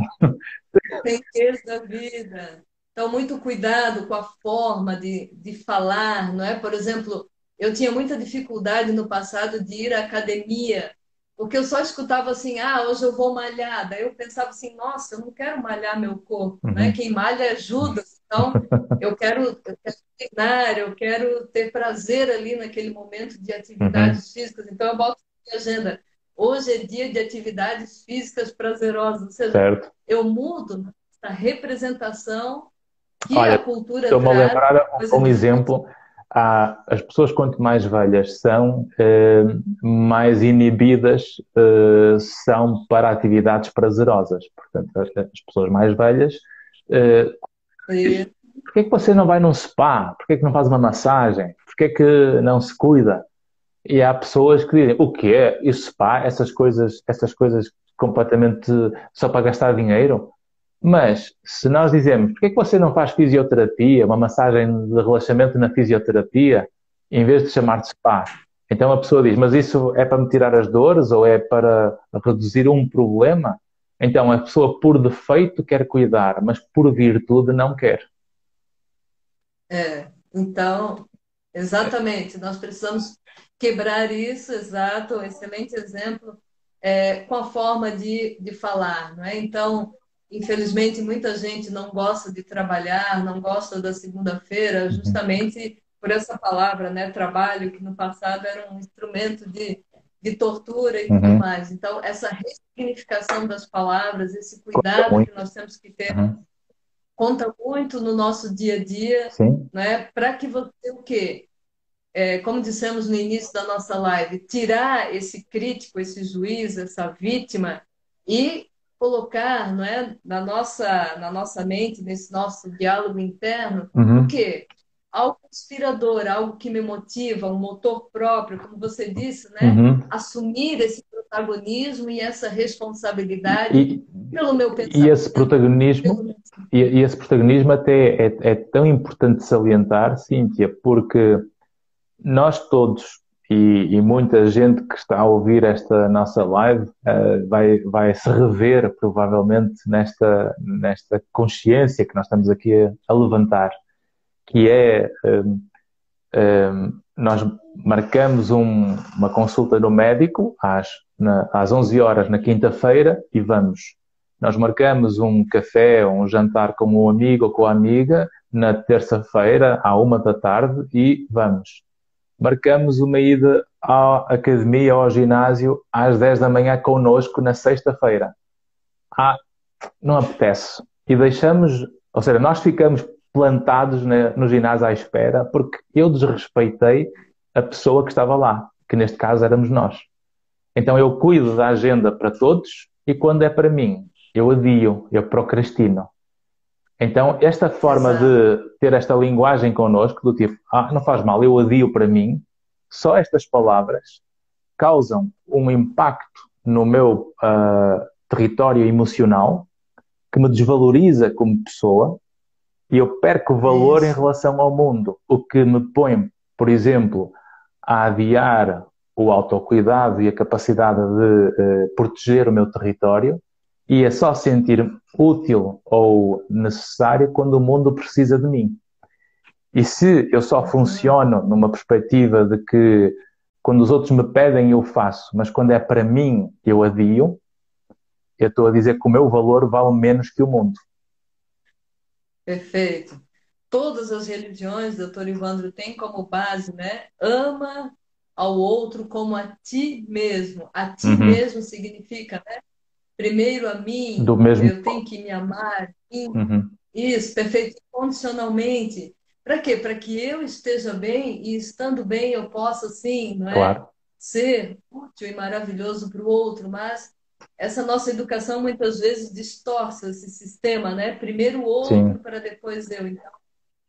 Tem que ir da vida. Então, muito cuidado com a forma de, de falar, não é? Por exemplo, eu tinha muita dificuldade no passado de ir à academia, porque eu só escutava assim, ah, hoje eu vou malhar. Daí eu pensava assim, nossa, eu não quero malhar meu corpo, né? uhum. né? Quem malha ajuda. Então, eu quero, eu quero treinar, eu quero ter prazer ali naquele momento de atividades uhum. físicas. Então, eu boto na minha agenda. Hoje é dia de atividades físicas prazerosas. Ou seja, certo. eu mudo essa representação que Olha, a cultura
Estou-me a lembrar um exemplo há, as pessoas quanto mais velhas são, eh, mais inibidas eh, são para atividades prazerosas. Portanto, as pessoas mais velhas. Eh, Porquê é que você não vai num spa? Porquê é que não faz uma massagem? Porquê é que não se cuida? E há pessoas que dizem, o quê? E spa? Essas coisas, essas coisas completamente só para gastar dinheiro? Mas, se nós dizemos, porquê é que você não faz fisioterapia, uma massagem de relaxamento na fisioterapia, em vez de chamar de spa? Então a pessoa diz, mas isso é para me tirar as dores ou é para reduzir um problema? Então a pessoa, por defeito, quer cuidar, mas por virtude não quer.
É, então, exatamente, nós precisamos quebrar isso, exato, excelente exemplo, é, com a forma de, de falar, não é? Então, infelizmente, muita gente não gosta de trabalhar, não gosta da segunda-feira, uhum. justamente por essa palavra, né, trabalho, que no passado era um instrumento de, de tortura e uhum. tudo mais. Então, essa ressignificação das palavras, esse cuidado que nós temos que ter, uhum. conta muito no nosso dia a dia, né, para que você o quê? É, como dissemos no início da nossa live, tirar esse crítico, esse juiz, essa vítima e colocar não é, na, nossa, na nossa mente, nesse nosso diálogo interno, uhum. o quê? Algo inspirador, algo que me motiva, um motor próprio, como você disse, né? Uhum. Assumir esse protagonismo e essa responsabilidade e, pelo meu pensamento.
E esse protagonismo, e, e, esse protagonismo até é, é tão importante salientar, Cíntia, porque nós todos e, e, muita gente que está a ouvir esta nossa live uh, vai, vai se rever provavelmente nesta, nesta consciência que nós estamos aqui a, a levantar, que é um, um, nós marcamos um, uma consulta no médico às, na, às 11 horas na quinta-feira e vamos. Nós marcamos um café ou um jantar com um amigo ou com a amiga na terça-feira à uma da tarde e vamos marcamos uma ida à academia ou ao ginásio às 10 da manhã connosco na sexta-feira. Ah, não apetece. E deixamos, ou seja, nós ficamos plantados no ginásio à espera porque eu desrespeitei a pessoa que estava lá, que neste caso éramos nós. Então eu cuido da agenda para todos e quando é para mim, eu adio, eu procrastino. Então, esta forma Exato. de ter esta linguagem connosco, do tipo, ah, não faz mal, eu adio para mim, só estas palavras causam um impacto no meu uh, território emocional que me desvaloriza como pessoa e eu perco valor Isso. em relação ao mundo, o que me põe, por exemplo, a adiar o autocuidado e a capacidade de uh, proteger o meu território e é só sentir útil ou necessário quando o mundo precisa de mim. E se eu só funciono numa perspectiva de que quando os outros me pedem eu faço, mas quando é para mim eu adio, eu estou a dizer que o meu valor vale menos que o mundo.
Perfeito. Todas as religiões, doutor Ivandro, têm como base, né? Ama ao outro como a ti mesmo. A ti uhum. mesmo significa, né? Primeiro a mim,
Do mesmo...
eu tenho que me amar. Uhum. Isso, perfeito, condicionalmente. Para quê? Para que eu esteja bem e estando bem eu possa, sim, não é? Claro. Ser útil e maravilhoso para o outro, mas essa nossa educação muitas vezes distorce esse sistema, né? Primeiro o outro para depois eu. Então,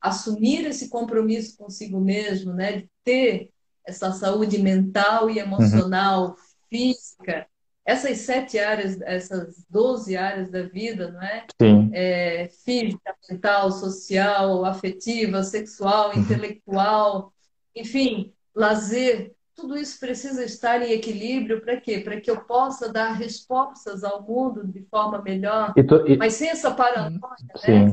assumir esse compromisso consigo mesmo, né? De ter essa saúde mental e emocional, uhum. física, essas sete áreas, essas doze áreas da vida, não é?
Sim.
É, física, mental, social, afetiva, sexual, uhum. intelectual, enfim, lazer, tudo isso precisa estar em equilíbrio para quê? Para que eu possa dar respostas ao mundo de forma melhor, e, mas sem essa paranoia, né?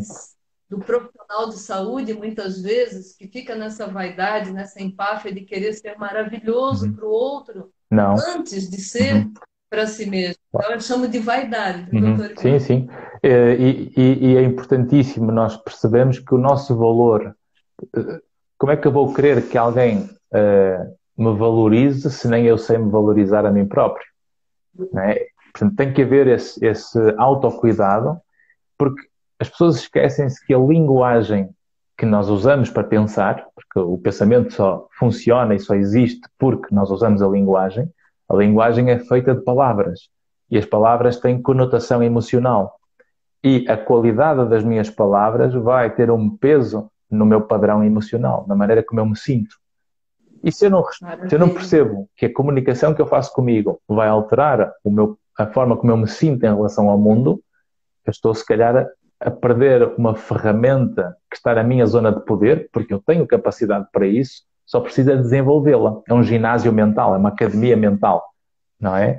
do profissional de saúde, muitas vezes, que fica nessa vaidade, nessa empáfia de querer ser maravilhoso uhum. para o outro,
Não.
antes de ser uhum. Para si mesmo. Então, eu chamo de vaidade,
uhum. doutor. Sim, sim. É, e, e, e, é importantíssimo nós percebemos que o nosso valor. Eh, como é que eu vou querer que alguém uh, me valorize se nem eu sei me valorizar a mim próprio? É? Portanto, tem que haver esse, esse autocuidado, porque as pessoas esquecem-se que a linguagem que nós usamos para pensar, porque o pensamento só funciona e só existe porque nós usamos a linguagem, a linguagem é feita de palavras e as palavras têm conotação emocional. E a qualidade das minhas palavras vai ter um peso no meu padrão emocional, na maneira como eu me sinto. E se eu não, se eu não percebo que a comunicação que eu faço comigo vai alterar meu, a forma como eu me sinto em relação ao mundo, eu estou, se calhar, a perder uma ferramenta que está na minha zona de poder, porque eu tenho capacidade para isso, só precisa desenvolvê-la. É um ginásio mental, é uma academia mental, não é?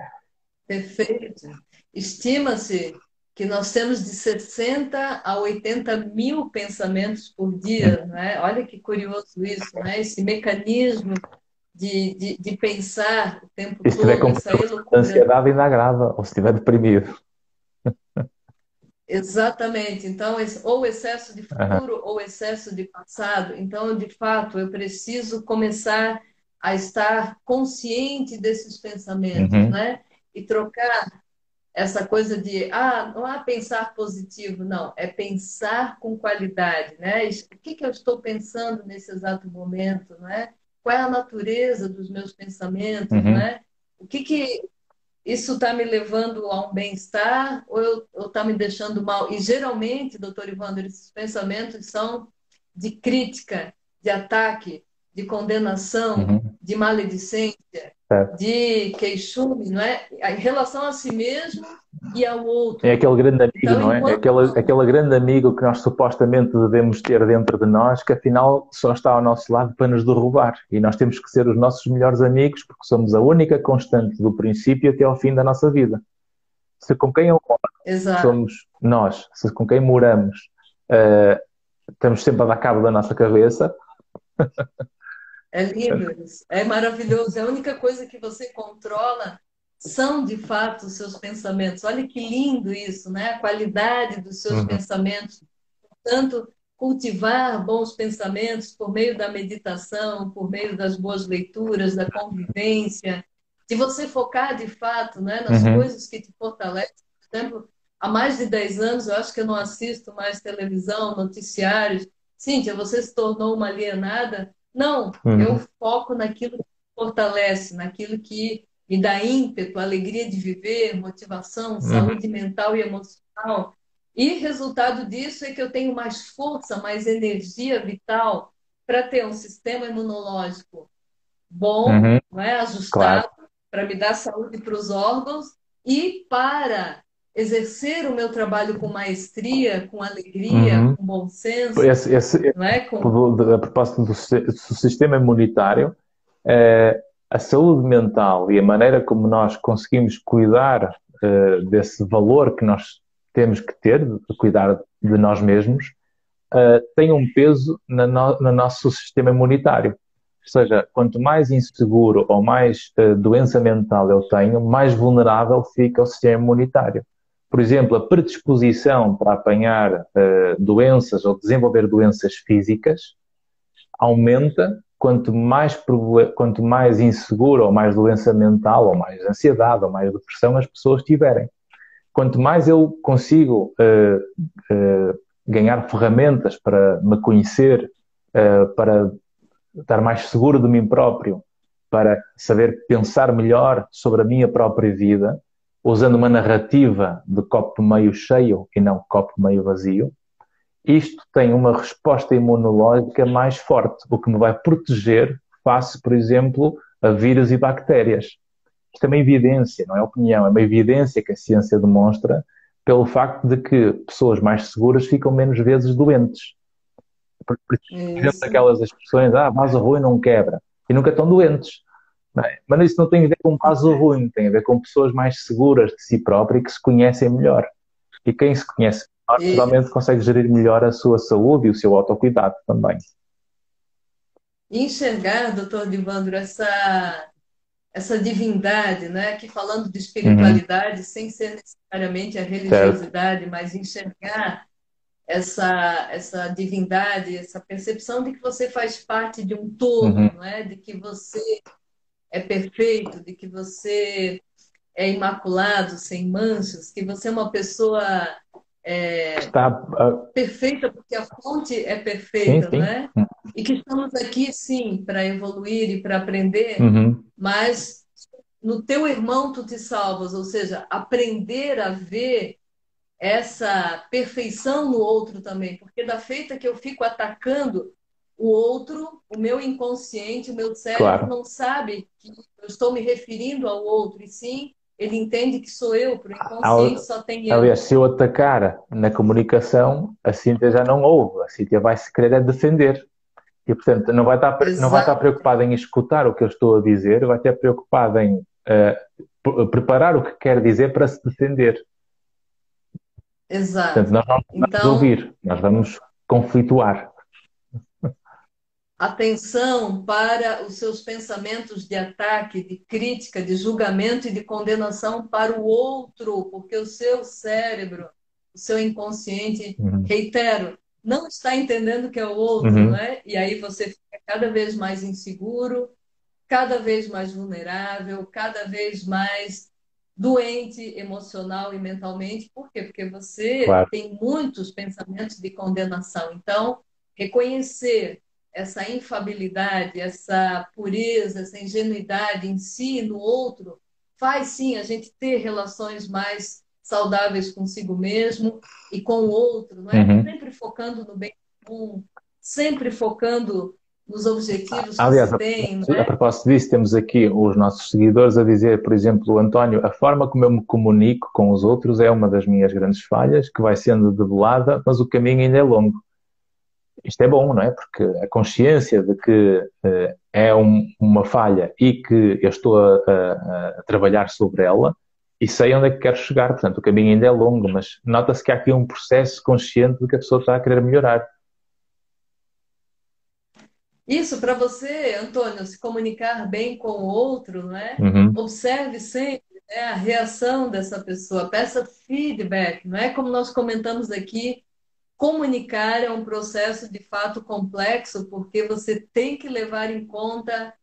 Perfeito. Estima-se que nós temos de 60 a 80 mil pensamentos por dia, não é? Olha que curioso isso, né? Esse mecanismo de, de, de pensar o tempo
se todo. Se tiver com ansiedade ainda agrava, ou se estiver deprimido.
Exatamente. Então, ou excesso de futuro uhum. ou excesso de passado. Então, de fato, eu preciso começar a estar consciente desses pensamentos, uhum. né? E trocar essa coisa de, ah, não é pensar positivo, não, é pensar com qualidade, né? O que, que eu estou pensando nesse exato momento, né? Qual é a natureza dos meus pensamentos, uhum. né? O que que isso está me levando a um bem-estar ou está me deixando mal? E geralmente, doutor Ivander, esses pensamentos são de crítica, de ataque, de condenação, uhum. De maledicência, é. de queixume, não é? Em relação a si mesmo e ao outro.
É aquele grande amigo, então, não é? Enquanto... Aquele, aquele grande amigo que nós supostamente devemos ter dentro de nós, que afinal só está ao nosso lado para nos derrubar. E nós temos que ser os nossos melhores amigos, porque somos a única constante do princípio até ao fim da nossa vida. Se com quem eu moro somos nós, se com quem moramos uh, estamos sempre a dar cabo da nossa cabeça.
É lindo. É maravilhoso. É a única coisa que você controla são de fato os seus pensamentos. Olha que lindo isso, né? A qualidade dos seus uhum. pensamentos. Portanto, cultivar bons pensamentos por meio da meditação, por meio das boas leituras, da convivência, de você focar de fato né, nas uhum. coisas que te fortalecem. Por exemplo, há mais de 10 anos eu acho que eu não assisto mais televisão, noticiários. Cíntia, você se tornou uma alienada? Não, uhum. eu foco naquilo que fortalece, naquilo que me dá ímpeto, alegria de viver, motivação, uhum. saúde mental e emocional. E resultado disso é que eu tenho mais força, mais energia vital para ter um sistema imunológico bom, uhum. não é? ajustado, claro. para me dar saúde para os órgãos e para exercer o meu trabalho com maestria, com alegria, uhum. com bom senso.
Esse, esse, não é? com... A propósito do, do sistema imunitário, é, a saúde mental e a maneira como nós conseguimos cuidar uh, desse valor que nós temos que ter, de cuidar de nós mesmos, uh, tem um peso na no, no, nosso sistema imunitário. Ou seja, quanto mais inseguro ou mais doença mental eu tenho, mais vulnerável fica o sistema imunitário. Por exemplo, a predisposição para apanhar doenças ou desenvolver doenças físicas aumenta quanto mais, quanto mais inseguro ou mais doença mental ou mais ansiedade ou mais depressão as pessoas tiverem. Quanto mais eu consigo uh, uh, ganhar ferramentas para me conhecer, uh, para estar mais seguro de mim próprio, para saber pensar melhor sobre a minha própria vida, usando uma narrativa de copo meio cheio e não copo meio vazio, isto tem uma resposta imunológica mais forte, o que me vai proteger face, por exemplo, a vírus e bactérias. Isto é uma evidência, não é opinião, é uma evidência que a ciência demonstra pelo facto de que pessoas mais seguras ficam menos vezes doentes. Por, exemplo, aquelas expressões, ah, vaso ruim não quebra, e nunca estão doentes. É? Mas isso não tem a ver com vaso ruim, tem a ver com pessoas mais seguras de si próprias e que se conhecem melhor. E quem se conhece naturalmente e... consegue gerir melhor a sua saúde e o seu autocuidado também.
Enxergar, doutor Divandro, essa, essa divindade, né? que falando de espiritualidade, uhum. sem ser necessariamente a religiosidade, certo. mas enxergar essa, essa divindade, essa percepção de que você faz parte de um todo, uhum. não é? de que você é perfeito, de que você é imaculado, sem manchas, que você é uma pessoa é, Está, uh... perfeita porque a fonte é perfeita, sim, sim. né? E que estamos aqui sim para evoluir e para aprender, uhum. mas no teu irmão tu te salvas, ou seja, aprender a ver essa perfeição no outro também, porque da feita que eu fico atacando o outro, o meu inconsciente, o meu cérebro claro. não sabe que eu estou me referindo ao outro, e sim ele entende que sou eu, para o inconsciente só tem eu.
Aliás, se eu atacar na comunicação, a Cíntia já não ouve, a Cíntia vai se querer defender. E, portanto, não vai, estar, não vai estar preocupada em escutar o que eu estou a dizer, vai estar preocupada em uh, preparar o que quer dizer para se defender.
Exato.
Portanto, nós não vamos então, ouvir, nós vamos conflituar.
Atenção para os seus pensamentos de ataque, de crítica, de julgamento e de condenação para o outro, porque o seu cérebro, o seu inconsciente, uhum. reitero, não está entendendo que é o outro, uhum. né? E aí você fica cada vez mais inseguro, cada vez mais vulnerável, cada vez mais doente emocional e mentalmente. Por quê? Porque você claro. tem muitos pensamentos de condenação. Então, reconhecer essa infabilidade, essa pureza, essa ingenuidade em si, no outro, faz sim a gente ter relações mais saudáveis consigo mesmo e com o outro, não é? Uhum. Sempre focando no bem comum, sempre focando nos objetivos
Aliás,
que se tem.
A, é? a propósito disso, temos aqui os nossos seguidores a dizer, por exemplo, António, a forma como eu me comunico com os outros é uma das minhas grandes falhas, que vai sendo debelada, mas o caminho ainda é longo. Isto é bom, não é? Porque a consciência de que uh, é um, uma falha e que eu estou a, a, a, trabalhar sobre ela e sei onde é que quero chegar. Portanto, o caminho ainda é longo, mas nota-se que há aqui um processo consciente de que a pessoa está a querer melhorar.
Isso, para você, Antônio, se comunicar bem com o outro, não é? Uhum. Observe sempre né, a reação dessa pessoa, peça feedback, não é? Como nós comentamos aqui, comunicar é um processo de fato complexo, porque você tem que levar em conta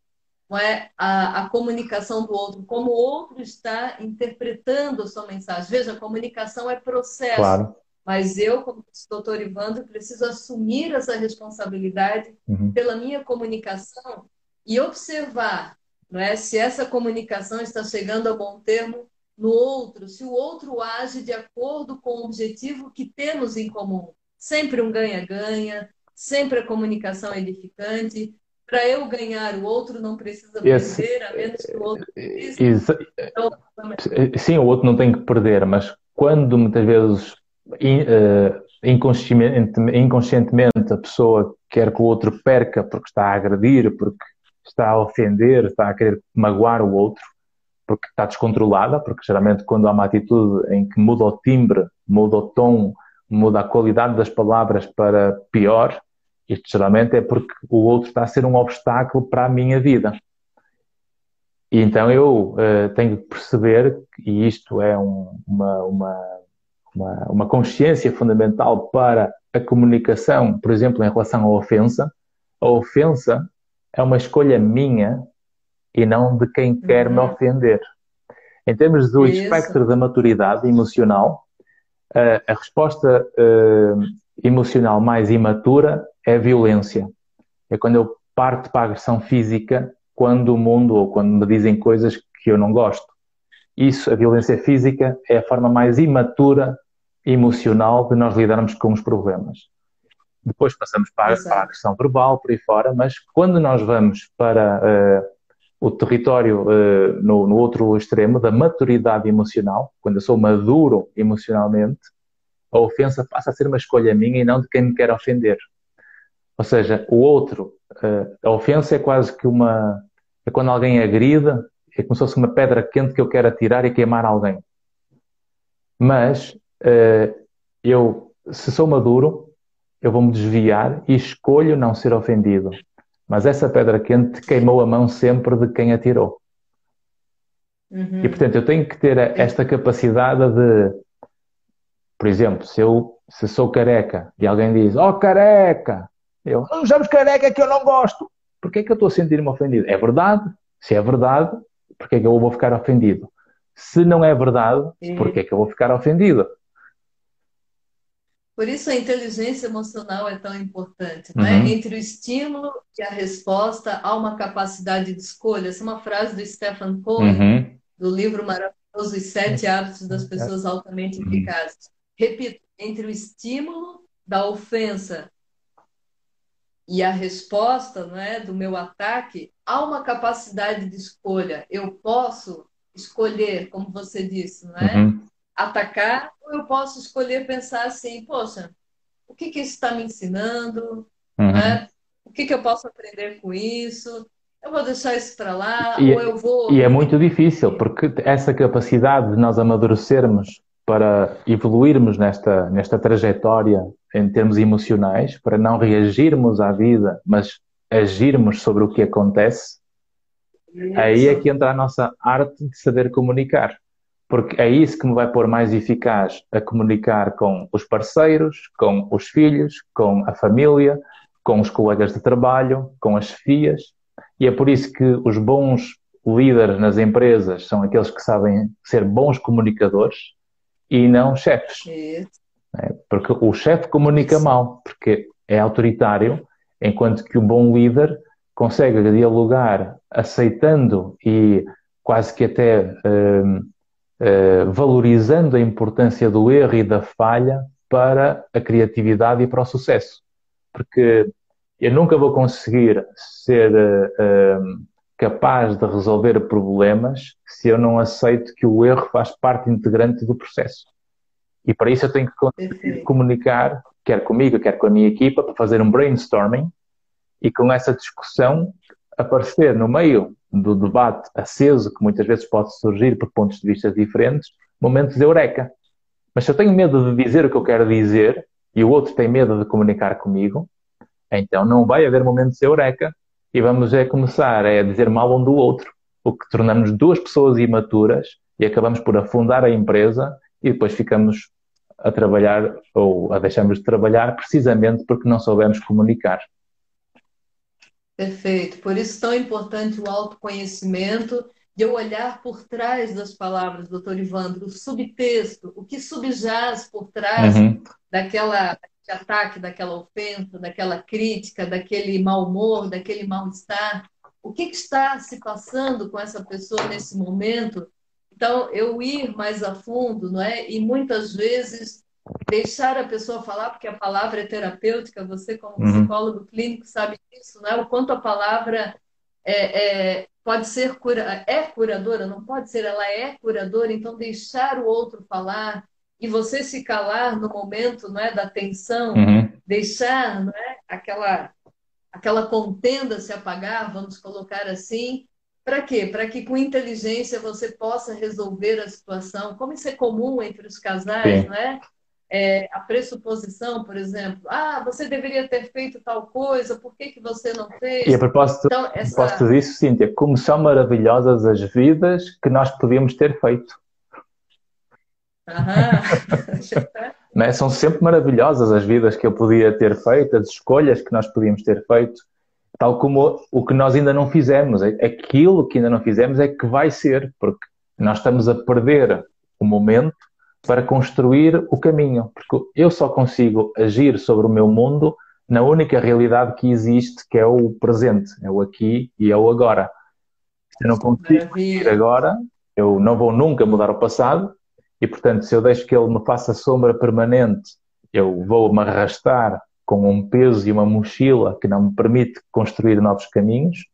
é, a, a comunicação do outro, como o outro está interpretando a sua mensagem. Veja, a comunicação é processo. Claro. Mas eu, como doutor Ivandro, preciso assumir essa responsabilidade uhum. pela minha comunicação e observar não é, se essa comunicação está chegando a bom termo no outro, se o outro age de acordo com o objetivo que temos em comum. Sempre um ganha-ganha, sempre a comunicação é edificante. Para eu ganhar, o outro não precisa perder, a menos que o outro precise. Então,
sim, o outro não tem que perder, mas quando muitas vezes inconscientemente, inconscientemente a pessoa quer que o outro perca porque está a agredir, porque está a ofender, está a querer magoar o outro, porque está descontrolada, porque geralmente quando há uma atitude em que muda o timbre, muda o tom, muda a qualidade das palavras para pior, isto geralmente é porque o outro está a ser um obstáculo para a minha vida. E então eu uh, tenho que perceber, e isto é um, uma, uma uma, uma consciência fundamental para a comunicação, por exemplo, em relação à ofensa. A ofensa é uma escolha minha e não de quem quer me uhum. ofender. Em termos do Isso. espectro da maturidade emocional, a, a resposta uh, emocional mais imatura é a violência. É quando eu parto para a agressão física quando o mundo ou quando me dizem coisas que eu não gosto. Isso, a violência física, é a forma mais imatura emocional de nós lidarmos com os problemas. Depois passamos para, para a agressão verbal, por aí fora, mas quando nós vamos para uh, o território uh, no, no, outro extremo da maturidade emocional, quando eu sou maduro emocionalmente, a ofensa passa a ser uma escolha minha e não de quem me quer ofender. Ou seja, o outro, uh, a ofensa é quase que uma. É quando alguém agride, é como se fosse uma pedra quente que eu quero atirar e queimar alguém. Mas uh, eu se sou maduro, eu vou me desviar e escolho não ser ofendido. Mas essa pedra quente queimou a mão sempre de quem atirou. Uhum. E portanto eu tenho que ter esta capacidade de, por exemplo, se eu se sou careca e alguém diz, oh careca, eu não chamamos careca que eu não gosto. Porquê é que eu estou a sentir-me ofendido? É verdade? Se é verdade, porquê é que eu vou ficar ofendido? Se não é verdade, porquê é que eu vou ficar ofendido?
Por isso a inteligência emocional é tão importante. Né? Uhum. Entre o estímulo e a resposta, há uma capacidade de escolha. Essa é uma frase do Stephen Covey, uhum. do livro maravilhoso Os Sete Hábitos das Pessoas Altamente uhum. Eficazes. Repito, entre o estímulo da ofensa e a resposta não é, do meu ataque, há uma capacidade de escolha. Eu posso escolher, como você disse, não é? Uhum. Atacar, ou eu posso escolher pensar assim, poxa, o que, que isso está me ensinando? Uhum. Né? O que, que eu posso aprender com isso? Eu vou deixar isso para lá, e, ou é eu vou.
E é muito difícil, porque essa capacidade de nós amadurecermos para evoluirmos nesta, nesta trajetória em termos emocionais, para não reagirmos à vida, mas agirmos sobre o que acontece, isso. aí é que entra a nossa arte de saber comunicar. Porque é isso que me vai pôr mais eficaz a comunicar com os parceiros, com os filhos, com a família, com os colegas de trabalho, com as chefias. E é por isso que os bons líderes nas empresas são aqueles que sabem ser bons comunicadores e não chefes. É, porque o chefe comunica mal, porque é autoritário, enquanto que o bom líder consegue dialogar aceitando e quase que até uh, uh, valorizando a importância do erro e da falha para a criatividade e para o sucesso. Porque eu nunca vou conseguir ser uh, capaz de resolver problemas se eu não aceito que o erro faz parte integrante do processo. E para isso eu tenho que comunicar, quer comigo, quer com a minha equipa, para fazer um brainstorming e com essa discussão aparecer no meio do debate aceso, que muitas vezes pode surgir por pontos de vista diferentes, momentos de eureka. Mas se eu tenho medo de dizer o que eu quero dizer e o outro tem medo de comunicar comigo, então não vai haver momentos de eureka e vamos é começar a dizer mal um do outro, o que tornamos duas pessoas imaturas e acabamos por afundar a empresa e depois ficamos a trabalhar ou a deixamos de trabalhar precisamente porque não soubemos comunicar.
Perfeito. Por isso tão importante o autoconhecimento, de eu olhar por trás das palavras, doutor Ivandro, o subtexto, o que subjaz por trás uhum. daquela ataque, daquela ofensa, daquela crítica, daquele mau humor, daquele mal-estar. O que, que está se passando com essa pessoa nesse momento? Então, eu ir mais a fundo, não é? E muitas vezes deixar a pessoa falar, porque a palavra é terapêutica, você como uhum. psicólogo clínico sabe disso, né? O quanto a palavra é, é, pode ser cura, é curadora, não pode ser, ela é curadora, então deixar o outro falar, e você se calar no momento não é, da tensão, uhum. deixar não é, aquela, aquela contenda se apagar, vamos colocar assim. Para quê? Para que com inteligência você possa resolver a situação, como isso é comum entre os casais, Sim. não é? É? a pressuposição, por exemplo, ah, você deveria ter feito tal coisa, por que, que você não fez?
E a propósito, então, essa... propósito disso, Cíntia, como são maravilhosas as vidas que nós podíamos ter feito. é? São sempre maravilhosas as vidas que eu podia ter feito, as escolhas que nós podíamos ter feito, tal como o que nós ainda não fizemos. Aquilo que ainda não fizemos é que vai ser, porque nós estamos a perder o momento para construir o caminho, porque eu só consigo agir sobre o meu mundo na única realidade que existe, que é o presente, é o aqui e é o agora. Se eu não consigo ir agora, eu não vou nunca mudar o passado, e, portanto, se eu deixo que ele me faça sombra permanente, eu vou me arrastar com um peso e uma mochila que não me permite construir novos caminhos.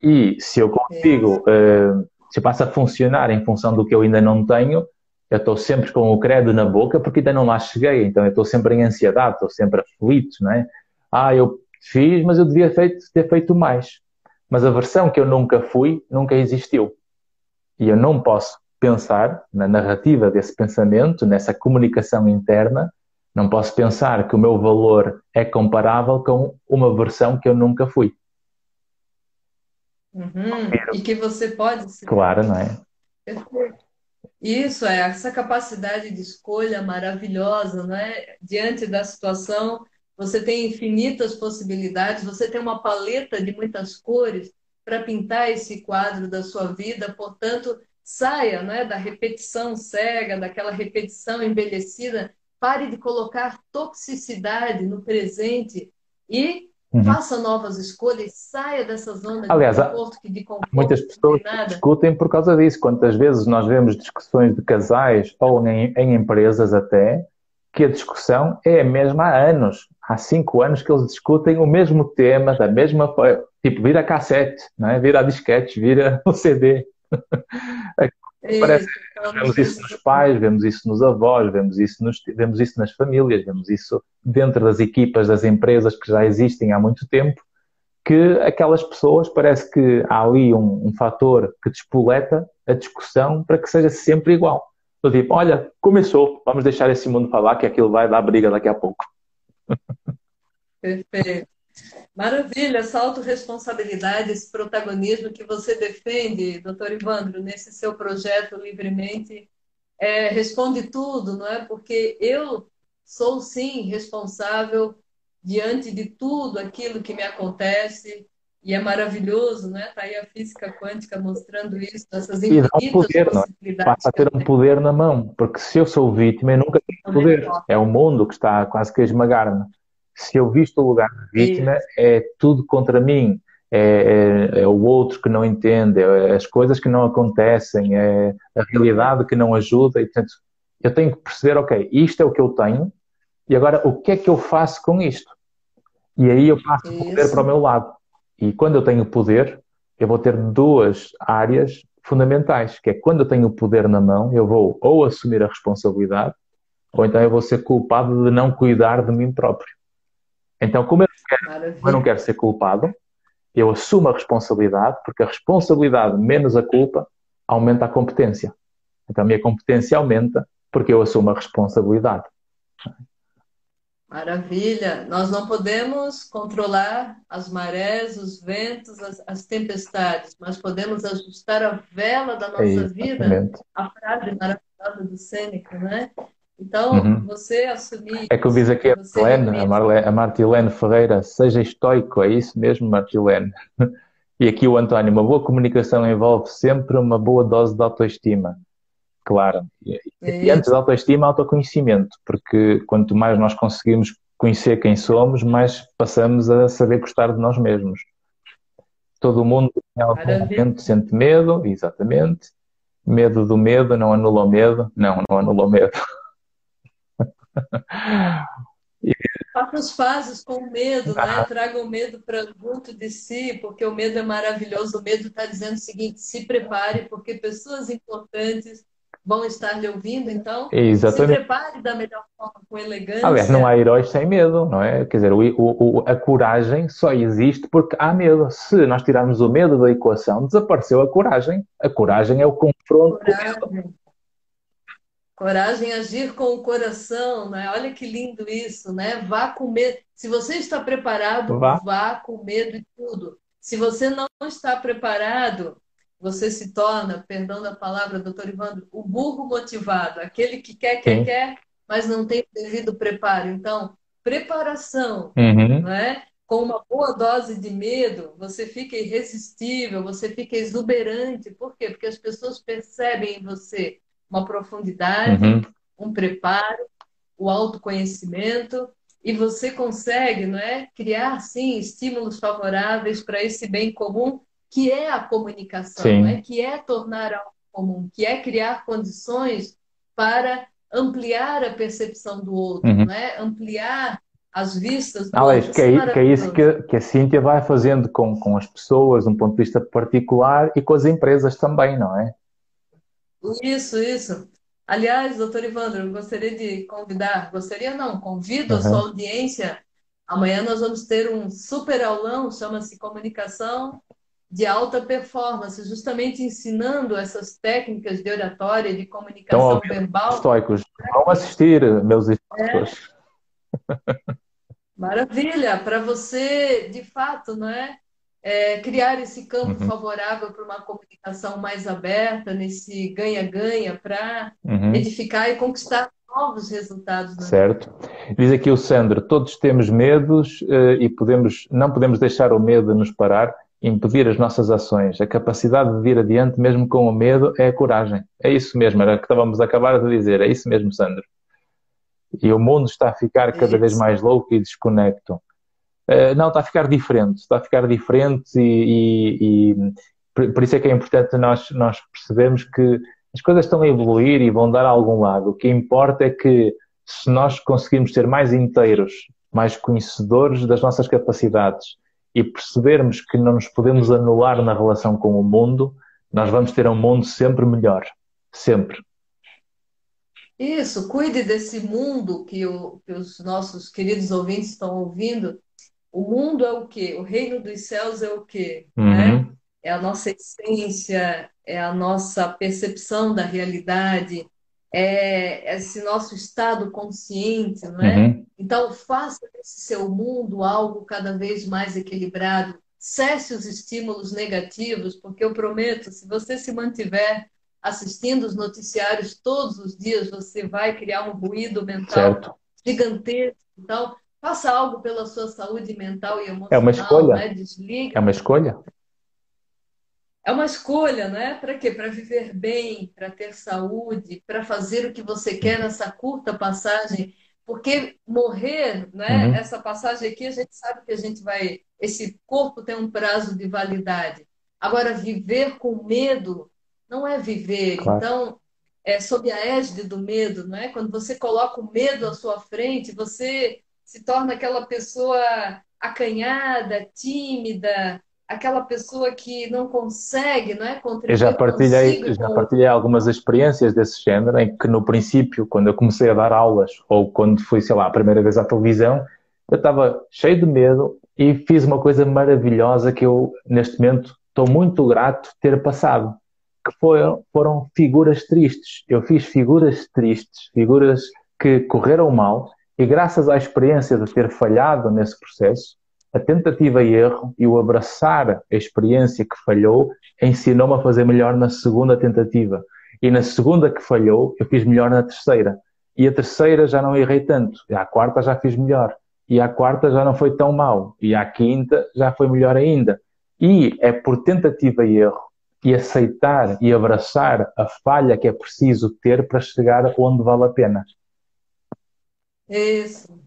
E se eu consigo, uh, se eu passo a funcionar em função do que eu ainda não tenho, eu estou sempre com o credo na boca porque ainda não lá cheguei. Então eu estou sempre em ansiedade, estou sempre aflito, não é? Ah, eu fiz, mas eu devia feito, ter feito mais. Mas a versão que eu nunca fui, nunca existiu. E eu não posso pensar na narrativa desse pensamento, nessa comunicação interna, Não posso pensar que o meu valor é comparável com uma versão que eu nunca fui.
Uhum. E que você pode ser.
Claro, não é?
Isso é essa capacidade de escolha maravilhosa, não é? Diante da situação, você tem infinitas possibilidades, você tem uma paleta de muitas cores para pintar esse quadro da sua vida, portanto, saia não é, da repetição cega, daquela repetição envelhecida, pare de colocar toxicidade no presente e uhum. faça novas escolhas, saia dessa zona
Aliás, de conforto, de conforto muitas pessoas discutem por causa disso. Quantas vezes nós vemos discussões de casais ou em, em empresas até, que a discussão é a mesma há anos. Há cinco anos que eles discutem o mesmo tema, da mesma tipo, vira cassete, não é? vira disquete, vira o CD. Parece, vemos isso nos pais, vemos isso nos avós, vemos isso, nos, vemos isso nas famílias, vemos isso dentro das equipas das empresas que já existem há muito tempo, que aquelas pessoas parece que há ali um, um fator que despoleta a discussão para que seja sempre igual. Do tipo, olha, começou, vamos deixar esse mundo falar que aquilo vai dar briga daqui a pouco.
Perfeito. Maravilha, essa autorresponsabilidade, esse protagonismo que você defende, doutor Ivandro, nesse seu projeto Livremente, é, responde tudo, não é? Porque eu sou, sim, responsável diante de tudo aquilo que me acontece, e é maravilhoso, né? Está aí a física quântica mostrando isso, essas infinitas e
um poder, é? possibilidades. Passa a ter um poder na mão, porque se eu sou vítima, eu nunca tenho poder. É o mundo que está quase que a esmagar-me. Se eu visto o lugar de vítima, é tudo contra mim. É, é, é, o outro que não entende, é as coisas que não acontecem, é a realidade que não ajuda. E, portanto, eu tenho que perceber, ok, isto é o que eu tenho, e agora o que é que eu faço com isto? E aí eu passo o poder para o meu lado. E quando eu tenho poder, eu vou ter duas áreas fundamentais, que é quando eu tenho o poder na mão, eu vou ou assumir a responsabilidade, ou então eu vou ser culpado de não cuidar de mim próprio. Então, como eu não quero, eu não quero ser culpado, eu assumo a responsabilidade, porque a responsabilidade menos a culpa aumenta a competência. Então, a minha competência aumenta porque eu assumo a responsabilidade.
Maravilha! Nós não podemos controlar as marés, os ventos, as, as tempestades, mas podemos ajustar a vela da nossa é vida. A frase maravilhosa do Sêneca, né? Então, uhum. você assumir.
É que eu diz aqui a Marlene, a, Marlene, a Martilene Ferreira, seja estoico, é isso mesmo, Martilene? E aqui o António, uma boa comunicação envolve sempre uma boa dose de autoestima. Claro. E, e antes da autoestima, autoconhecimento, porque quanto mais nós conseguimos conhecer quem somos, mais passamos a saber gostar de nós mesmos. Todo mundo em algum momento sente medo, exatamente. Medo do medo não anula o medo. Não, não anula o medo.
Faça as fases com o medo, né? Traga o medo para junto de si, porque o medo é maravilhoso. O medo está dizendo o seguinte: se prepare, porque pessoas importantes vão estar lhe ouvindo, então Exatamente. se prepare da melhor forma, com elegância.
Aliás, não há heróis sem medo, não é? Quer dizer, o, o, a coragem só existe porque há medo. Se nós tirarmos o medo da equação, desapareceu a coragem. A coragem é o confronto coragem. com o medo.
Coragem agir com o coração, né? Olha que lindo isso, né? Vá com medo. Se você está preparado, vá, vá com medo de tudo. Se você não está preparado, você se torna, perdão da palavra, doutor Ivandro, o burro motivado, aquele que quer, quer, Sim. quer, mas não tem o devido preparo. Então, preparação, uhum. não é? Com uma boa dose de medo, você fica irresistível, você fica exuberante. Por quê? Porque as pessoas percebem em você uma profundidade, uhum. um preparo, o autoconhecimento, e você consegue, não é, criar sim estímulos favoráveis para esse bem comum que é a comunicação, né? que é tornar algo comum, que é criar condições para ampliar a percepção do outro, uhum. né? ampliar as vistas do
Alex, outro. Que é, que é isso que, que a Cíntia vai fazendo com, com as pessoas, de um ponto de vista particular, e com as empresas também, não é?
Isso, isso. Aliás, doutor Ivandro, gostaria de convidar, gostaria não, convido uhum. a sua audiência. Amanhã nós vamos ter um super aulão, chama-se Comunicação de alta performance, justamente ensinando essas técnicas de oratória, de comunicação então, verbal.
Estoicos, vão assistir, meus estoicos.
Maravilha! Para você, de fato, não é? É criar esse campo uhum. favorável para uma comunicação mais aberta, nesse ganha-ganha, para uhum. edificar e conquistar novos resultados.
É? Certo. Diz aqui o Sandro, todos temos medos uh, e podemos, não podemos deixar o medo nos parar impedir as nossas ações. A capacidade de ir adiante, mesmo com o medo, é a coragem. É isso mesmo, era o que estávamos a acabar de dizer. É isso mesmo, Sandro. E o mundo está a ficar cada vez mais louco e desconecto. Uh, não, está a ficar diferente. Está a ficar diferente e, e, e por, isso é que é importante nós, nós percebemos que as coisas estão a evoluir e vão dar a algum lado. O que importa é que se nós conseguirmos ser mais inteiros, mais conhecedores das nossas capacidades, e percebermos que não nos podemos anular na relação com o mundo, nós vamos ter um mundo sempre melhor. Sempre.
Isso, cuide desse mundo que, o, que os nossos queridos ouvintes estão ouvindo. O mundo é o quê? O reino dos céus é o quê? Uhum. Né? É a nossa essência, é a nossa percepção da realidade, é esse nosso estado consciente, não é? Uhum. Então, faça desse seu mundo algo cada vez mais equilibrado. Cesse os estímulos negativos, porque eu prometo, se você se mantiver assistindo os noticiários todos os dias, você vai criar um ruído mental certo. gigantesco. Então, faça algo pela sua saúde mental e emocional.
É uma escolha.
Né? Desliga.
É uma escolha.
É uma escolha, né? Para quê? Para viver bem, para ter saúde, para fazer o que você quer nessa curta passagem. Porque morrer, né? Uhum. Essa passagem aqui, a gente sabe que a gente vai. Esse corpo tem um prazo de validade. Agora, viver com medo não é viver. Claro. Então, é sob a égide do medo, não é? Quando você coloca o medo à sua frente, você se torna aquela pessoa acanhada, tímida, aquela pessoa que não consegue, não é?
Eu já partilhei, já partilhei algumas experiências desse género em que no princípio, quando eu comecei a dar aulas ou quando fui, sei lá, a primeira vez à televisão, eu estava cheio de medo e fiz uma coisa maravilhosa que eu neste momento estou muito grato ter passado, que foram, foram figuras tristes. Eu fiz figuras tristes, figuras que correram mal e graças à experiência de ter falhado nesse processo, a tentativa e erro e o abraçar a experiência que falhou ensinou-me a fazer melhor na segunda tentativa. E na segunda que falhou, eu fiz melhor na terceira. E a terceira já não errei tanto. E à quarta já fiz melhor. E à quarta já não foi tão mal. E à quinta já foi melhor ainda. E é por tentativa e erro e aceitar e abraçar a falha que é preciso ter para chegar onde vale a pena.
Isso.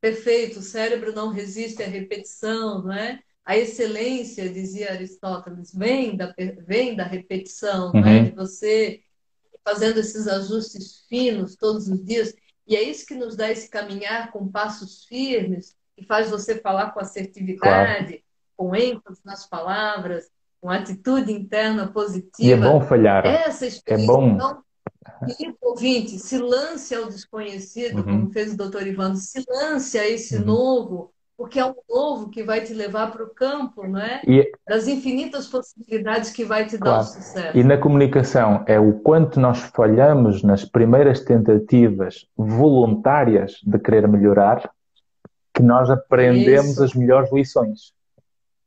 Perfeito, o cérebro não resiste à repetição, não é? A excelência, dizia Aristóteles, vem da, vem da repetição, uhum. não é? De você fazendo esses ajustes finos todos os dias. E é isso que nos dá esse caminhar com passos firmes, que faz você falar com assertividade, claro. com ênfase nas palavras, com atitude interna positiva. E
é bom falhar.
Essa experiência, é bom. Então, Querido ouvinte, se lance ao desconhecido, uhum. como fez o doutor Ivano, se lance a esse uhum. novo, porque é um novo que vai te levar para o campo, não é? E... Das infinitas possibilidades que vai te claro. dar o sucesso.
E na comunicação é o quanto nós falhamos nas primeiras tentativas voluntárias de querer melhorar que nós aprendemos Isso. as melhores lições,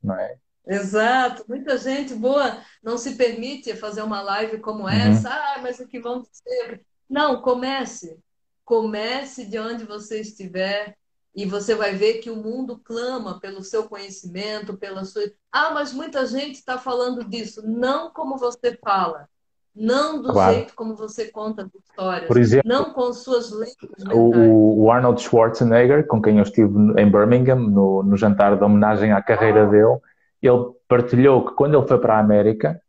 não é?
Exato, muita gente boa não se permite fazer uma live como uhum. essa. Ah, mas o que vão dizer? Não, comece. Comece de onde você estiver e você vai ver que o mundo clama pelo seu conhecimento, pela sua. Ah, mas muita gente está falando disso. Não como você fala. Não do claro. jeito como você conta as histórias. Por exemplo, não com suas lentes.
O, o, Arnold Schwarzenegger, com quem eu estive em Birmingham, no, no jantar de homenagem à carreira ah. dele, ele partilhou que quando ele foi para a América,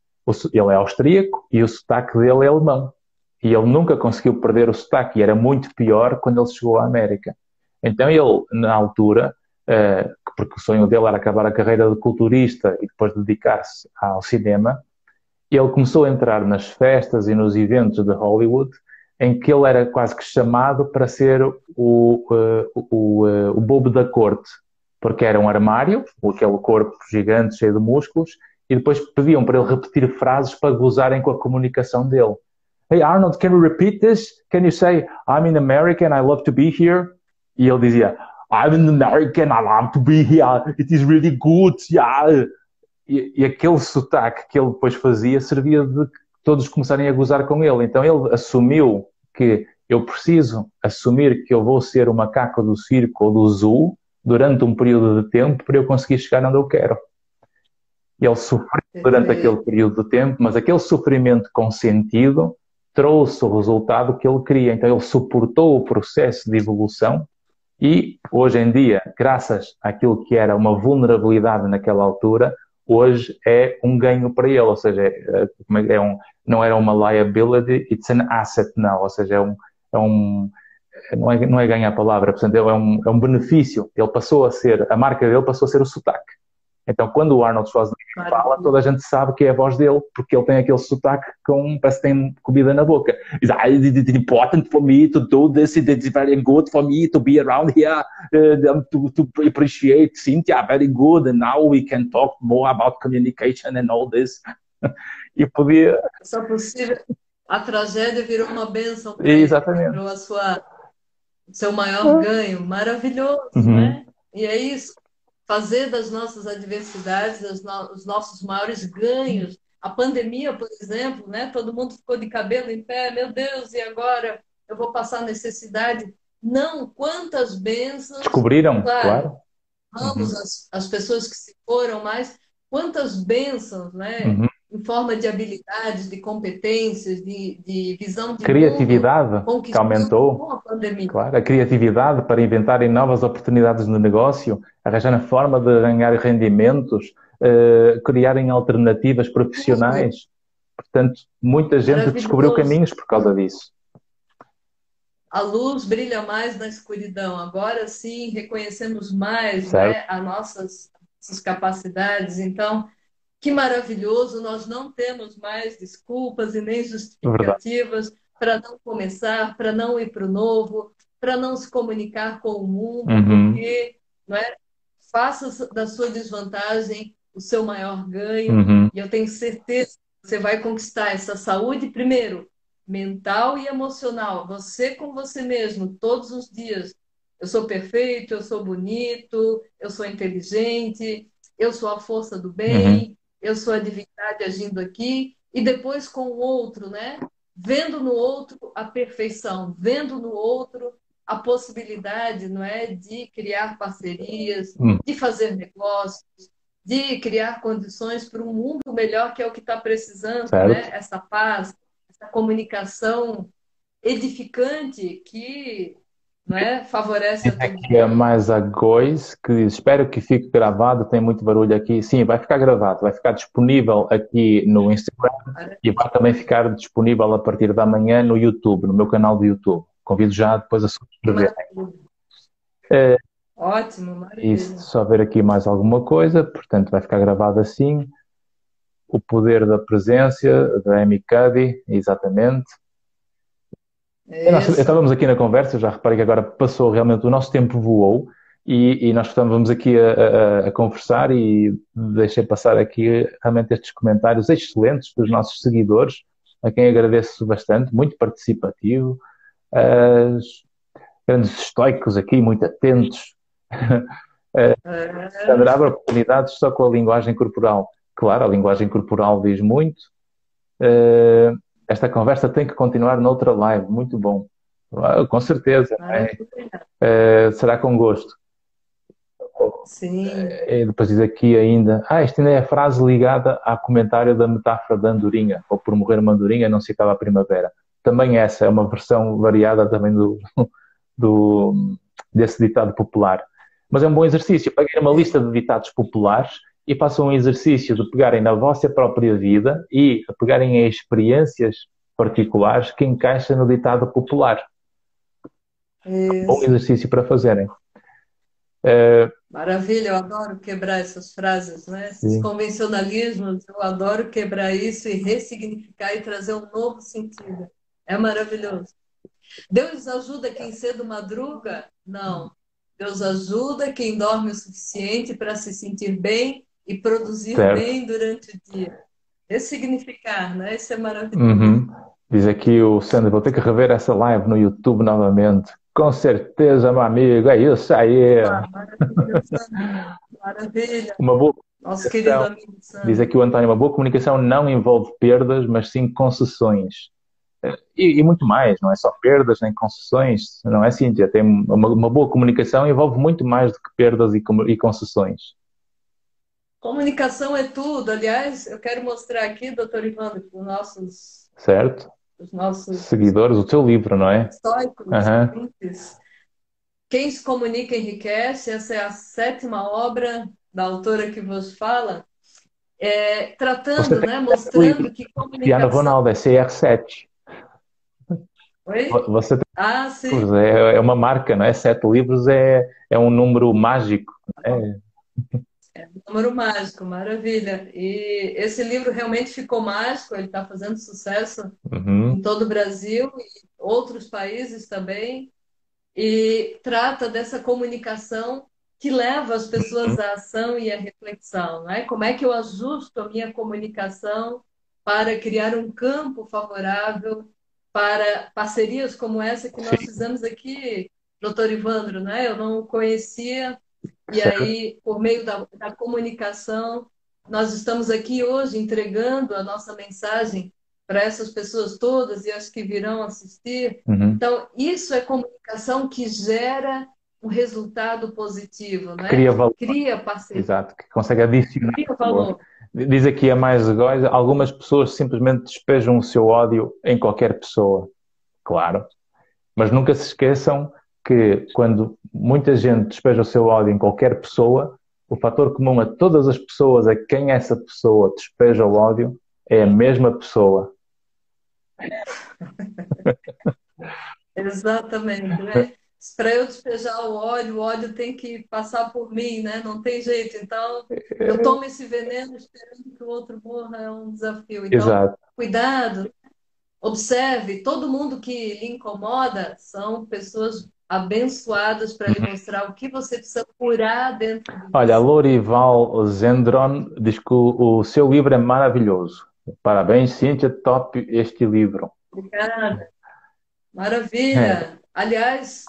ele é austríaco e o sotaque dele é alemão. E ele nunca conseguiu perder o sotaque e era muito pior quando ele chegou à América. Então ele, na altura, eh, porque o sonho dele era acabar a carreira de culturista e depois dedicar-se ao cinema, ele começou a entrar nas festas e nos eventos de Hollywood em que ele era quase que chamado para ser o, o, o, o bobo da corte, porque era um armário, aquele corpo gigante cheio de músculos, e depois pediam para ele repetir frases para gozarem com a comunicação dele. Hey Arnold, can you repeat this? Can you say I'm in America and I love to be here? E ele dizia, I'm an American, I love to be here, it is really good, yeah. E, e aquele sotaque que ele depois fazia servia de todos começarem a gozar com ele. Então ele assumiu que eu preciso assumir que eu vou ser o macaco do circo ou do zoo durante um período de tempo para eu conseguir chegar onde eu quero. Ele sofreu durante aquele período de tempo, mas aquele sofrimento com sentido trouxe o resultado que ele queria. Então ele suportou o processo de evolução e hoje em dia, graças àquilo que era uma vulnerabilidade naquela altura, hoje é um ganho para ele, ou seja, é, é, é um, não era uma liability, it's an asset now, ou seja, é um, é um não é, não é ganhar a palavra, portanto, é um, é um benefício. Ele passou a ser, a marca dele passou a ser o sotaque. Então, quando o Arnold Schwarzenegger claro. fala, toda a gente sabe que é a voz dele, porque ele tem aquele sotaque com, parece que tem comida na boca. Ah, it's important for me to do this, it's very good for me to be around here, uh, to, to appreciate Cynthia, very good, and now we can talk more about communication and all this.
e podia... Só possível, a tragédia virou uma bênção
para Exatamente.
virou a sua, seu maior ganho, maravilhoso, uhum. né? E é isso, fazer das nossas adversidades os nossos maiores ganhos. A pandemia, por exemplo, né? todo mundo ficou de cabelo em pé, meu Deus, e agora eu vou passar necessidade? Não, quantas bênçãos.
Descobriram, claro. claro.
Vamos, uhum. as, as pessoas que se foram, mas quantas bênçãos, né? Uhum em forma de habilidades, de competências, de, de visão de
criatividade mundo, que aumentou. A claro, a criatividade para inventarem novas oportunidades no negócio, arranjarem forma de ganhar rendimentos, uh, criarem alternativas profissionais. Portanto, muita gente descobriu caminhos por causa disso.
A luz brilha mais na escuridão. Agora sim, reconhecemos mais né, as nossas, nossas capacidades. Então, que maravilhoso, nós não temos mais desculpas e nem justificativas para não começar, para não ir para o novo, para não se comunicar com o mundo, uhum. porque não é? faça da sua desvantagem o seu maior ganho, uhum. e eu tenho certeza que você vai conquistar essa saúde, primeiro, mental e emocional, você com você mesmo, todos os dias. Eu sou perfeito, eu sou bonito, eu sou inteligente, eu sou a força do bem, uhum eu sou a divindade agindo aqui, e depois com o outro, né? Vendo no outro a perfeição, vendo no outro a possibilidade, não é, de criar parcerias, hum. de fazer negócios, de criar condições para um mundo melhor, que é o que está precisando, né? Essa paz, essa comunicação edificante que né? Favorece a
Aqui é mais a Gois, que espero que fique gravado, tem muito barulho aqui. Sim, vai ficar gravado, vai ficar disponível aqui no Instagram e vai também ficar disponível a partir da manhã no YouTube, no meu canal do YouTube. Convido já depois a subscrever.
É, Ótimo, maravilha.
Isso, só ver aqui mais alguma coisa, portanto vai ficar gravado assim. O poder da presença da Amy Cuddy, exatamente. É nós, estávamos aqui na conversa, já reparei que agora passou realmente, o nosso tempo voou e, e nós estávamos aqui a, a, a, conversar e deixei passar aqui realmente estes comentários excelentes dos nossos seguidores, a quem agradeço bastante, muito participativo, grandes estoicos aqui, muito atentos. Adorava oportunidades só com a linguagem corporal. Claro, a linguagem corporal diz muito. Uh, esta conversa tem que continuar noutra live, muito bom. Ah, com certeza. Ah, é, é, será com gosto.
Sim.
É, e depois diz aqui ainda, ah, esta ainda é a frase ligada ao comentário da metáfora da andorinha, ou por morrer uma andorinha não se acaba a primavera. Também essa é uma versão variada também do, do, desse ditado popular. Mas é um bom exercício. Peguei uma lista de ditados populares e façam um exercício de pegarem na vossa própria vida e pegarem em experiências particulares que encaixam no ditado popular. Isso. Bom exercício para fazerem.
Uh, Maravilha, eu adoro quebrar essas frases, né? Esses sim. convencionalismos, eu adoro quebrar isso e ressignificar e trazer um novo sentido. É maravilhoso. Deus ajuda quem cedo madruga? Não. Deus ajuda quem dorme o suficiente para se sentir bem e produzir certo. bem durante o dia. Ressignificar, né? Isso é maravilhoso.
Uhum. Diz aqui o Sandro, vou ter que rever essa live no YouTube novamente. Com certeza, meu amigo, é isso aí.
Ah, maravilha. maravilha.
Uma boa
Nosso querido amigo
Diz aqui o António, uma boa comunicação não envolve perdas, mas sim concessões. E, e, muito mais, não é só perdas nem concessões, não é, Cíntia? Tem uma, uma boa comunicação envolve muito mais do que perdas e, e concessões.
Comunicação é tudo. Aliás, eu quero mostrar aqui, doutor Ivandro, para os nossos,
certo.
os nossos
seguidores, o teu livro, não é?
Estoicos, uhum. Quem se comunica enriquece. Essa é a sétima obra da autora que vos fala, é, tratando, né, mostrando que comunicação...
Piano Ronaldo, é CR7.
Oi?
Você tem
ah, sim.
É, é uma marca, não é? Sete livros é, é um número mágico. É.
É número mágico, maravilha. E esse livro realmente ficou mágico, ele está fazendo sucesso uhum. em todo o Brasil e outros países também. E trata dessa comunicação que leva as pessoas à ação e à reflexão. Né? Como é que eu ajusto a minha comunicação para criar um campo favorável para parcerias como essa que nós fizemos aqui, doutor Ivandro, né? Eu não conhecia, e aí, por meio da, da comunicação, nós estamos aqui hoje entregando a nossa mensagem para essas pessoas todas e as que virão assistir. Uhum. Então, isso é comunicação que gera um resultado positivo, né?
Cria valor.
Cria parceria.
Exato, que consegue adicionar.
Cria valor.
Diz aqui a mais egóis, algumas pessoas simplesmente despejam o seu ódio em qualquer pessoa. Claro. Mas nunca se esqueçam que quando muita gente despeja o seu ódio em qualquer pessoa, o fator comum a todas as pessoas a quem essa pessoa despeja o ódio é a mesma pessoa.
Exatamente. Né? para eu despejar o óleo, o óleo tem que passar por mim, né? Não tem jeito. Então, eu tomo esse veneno esperando que o outro morra, é um desafio. Então,
Exato.
cuidado, observe, todo mundo que lhe incomoda são pessoas abençoadas para lhe uhum. mostrar o que você precisa curar dentro de
Olha, Lorival Zendron diz que o, o seu livro é maravilhoso. Parabéns, Cíntia, top este livro.
Obrigada. Maravilha. É. Aliás,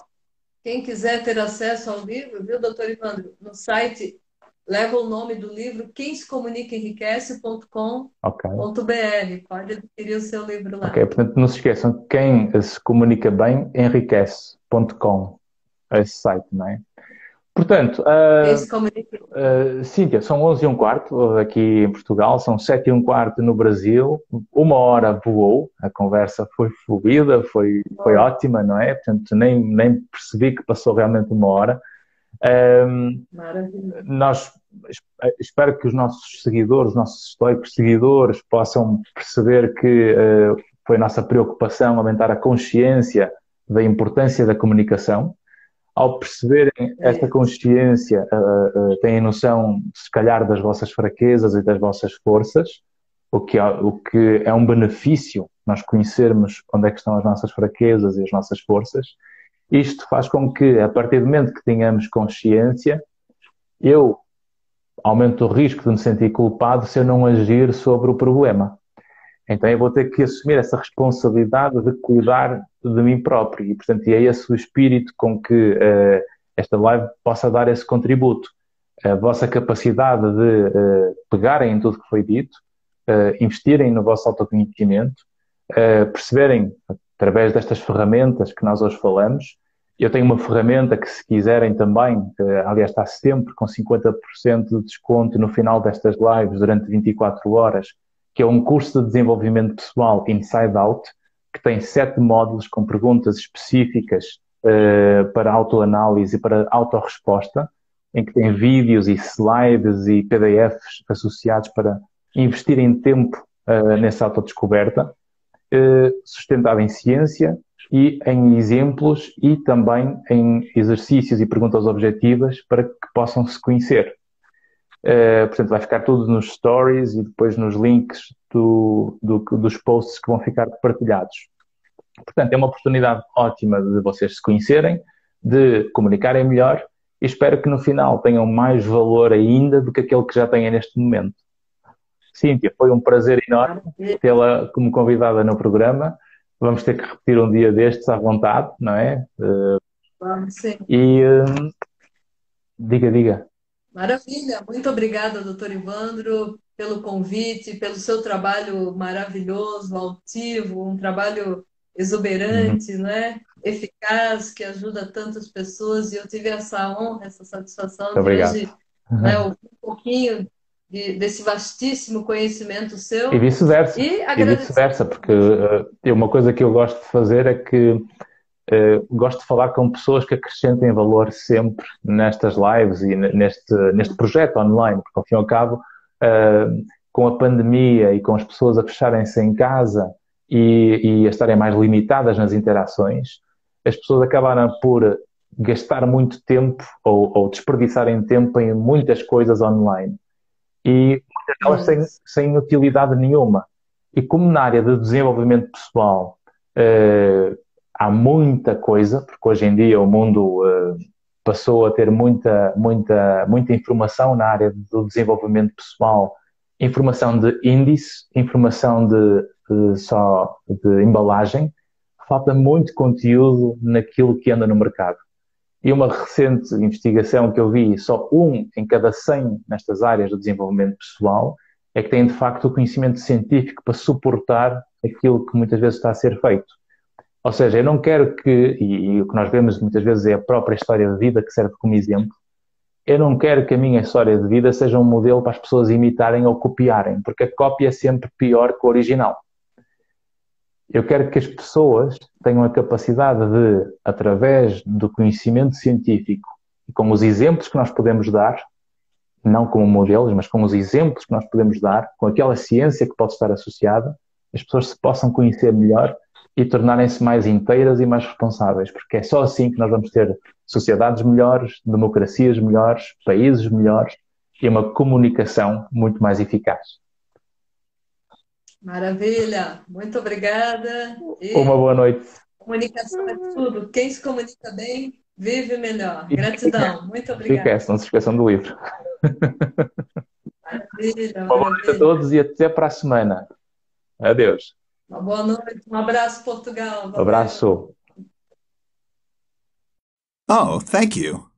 quem quiser ter acesso ao livro, viu, doutor Ivandro? No site leva o nome do livro quem se comunica enriquece.com.br. Okay. Pode adquirir o seu livro lá.
Ok, portanto, não se esqueçam, quem se comunica bem enriquece.com. Esse site, não é? Portanto, uh, uh, Cíntia, são 11 e um quarto aqui em Portugal, são 7 e um quarto no Brasil, uma hora voou, a conversa foi fluida, foi, foi ótima, não é? Portanto, nem, nem percebi que passou realmente uma hora. Um. Nós espero que os nossos seguidores, os nossos estoicos seguidores, possam perceber que uh, foi a nossa preocupação aumentar a consciência da importância da comunicação ao perceberem esta consciência, uh, uh, têm noção, se calhar, das vossas fraquezas e das vossas forças, o que, é, o que é um benefício nós conhecermos onde é que estão as nossas fraquezas e as nossas forças. Isto faz com que, a partir do momento que tenhamos consciência, eu aumento o risco de me sentir culpado se eu não agir sobre o problema. Então eu vou ter que assumir essa responsabilidade de cuidar de mim próprio. E, portanto, é esse o espírito com que uh, esta live possa dar esse contributo. A vossa capacidade de uh, pegarem em tudo que foi dito, uh, investirem no vosso autoconhecimento, perceberem, através destas ferramentas que nós hoje falamos, eu tenho uma ferramenta que, se quiserem também, aliás, está sempre com 50% de desconto no final destas lives durante 24 horas, que é um curso de desenvolvimento pessoal Inside Out, que tem sete módulos com perguntas específicas uh, para autoanálise e para autorresposta, em que tem vídeos e slides e PDFs associados para investir em tempo uh, nessa autodescoberta, sustentado em ciência e em exemplos e também em exercícios e perguntas objetivas para que possam se conhecer. Uh, portanto, vai ficar tudo nos stories e depois nos links do, do, dos posts que vão ficar partilhados. Portanto, é uma oportunidade ótima de vocês se conhecerem, de comunicarem melhor e espero que no final tenham mais valor ainda do que aquele que já têm neste momento. Cíntia, foi um prazer enorme tê-la como convidada no programa. Vamos ter que repetir um dia destes à vontade, não é?
Vamos sim.
E hum, diga, diga.
Maravilha, muito obrigada, doutor Ivandro, pelo convite, pelo seu trabalho maravilhoso, altivo, um trabalho exuberante, uhum. né? eficaz, que ajuda tantas pessoas, e eu tive essa honra, essa satisfação de hoje né, um pouquinho de, desse vastíssimo conhecimento seu.
E vice-versa. E, e vice-versa, porque uh, uma coisa que eu gosto de fazer é que uh, gosto de falar com pessoas que acrescentem valor sempre nestas lives e neste, neste projeto online, porque ao fim e ao cabo, uh, com a pandemia e com as pessoas a fecharem-se em casa e, e a estarem mais limitadas nas interações, as pessoas acabaram por gastar muito tempo ou, ou desperdiçarem tempo em muitas coisas online e muitas delas sem, sem utilidade nenhuma. E como na área de desenvolvimento pessoal uh, há muita coisa, porque hoje em dia o mundo uh, passou a ter muita, muita, muita informação na área do desenvolvimento pessoal, informação de índice, informação de, de só de embalagem, falta muito conteúdo naquilo que anda no mercado. E uma recente investigação que eu vi, só um em cada 100 nestas áreas do desenvolvimento pessoal é que tem de facto o conhecimento científico para suportar aquilo que muitas vezes está a ser feito. Ou seja, eu não quero que, e, e o que nós vemos muitas vezes é a própria história de vida que serve como exemplo, eu não quero que a minha história de vida seja um modelo para as pessoas imitarem ou copiarem, porque a cópia é sempre pior que o original. Eu quero que as pessoas tenham a capacidade de, através do conhecimento científico e com os exemplos que nós podemos dar, não como modelos, mas com os exemplos que nós podemos dar, com aquela ciência que pode estar associada, as pessoas se possam conhecer melhor e tornarem-se mais inteiras e mais responsáveis, porque é só assim que nós vamos ter sociedades melhores, democracias melhores, países melhores e uma comunicação muito mais eficaz.
Maravilha, muito obrigada.
E Uma boa noite.
Comunicação é tudo. Quem se comunica bem, vive melhor. Gratidão, muito obrigada.
Fica não se esqueçam do livro. Maravilha, Uma boa noite a todos e até para a semana. Adeus.
Uma boa noite, um abraço, Portugal.
Um abraço.
Oh, thank you.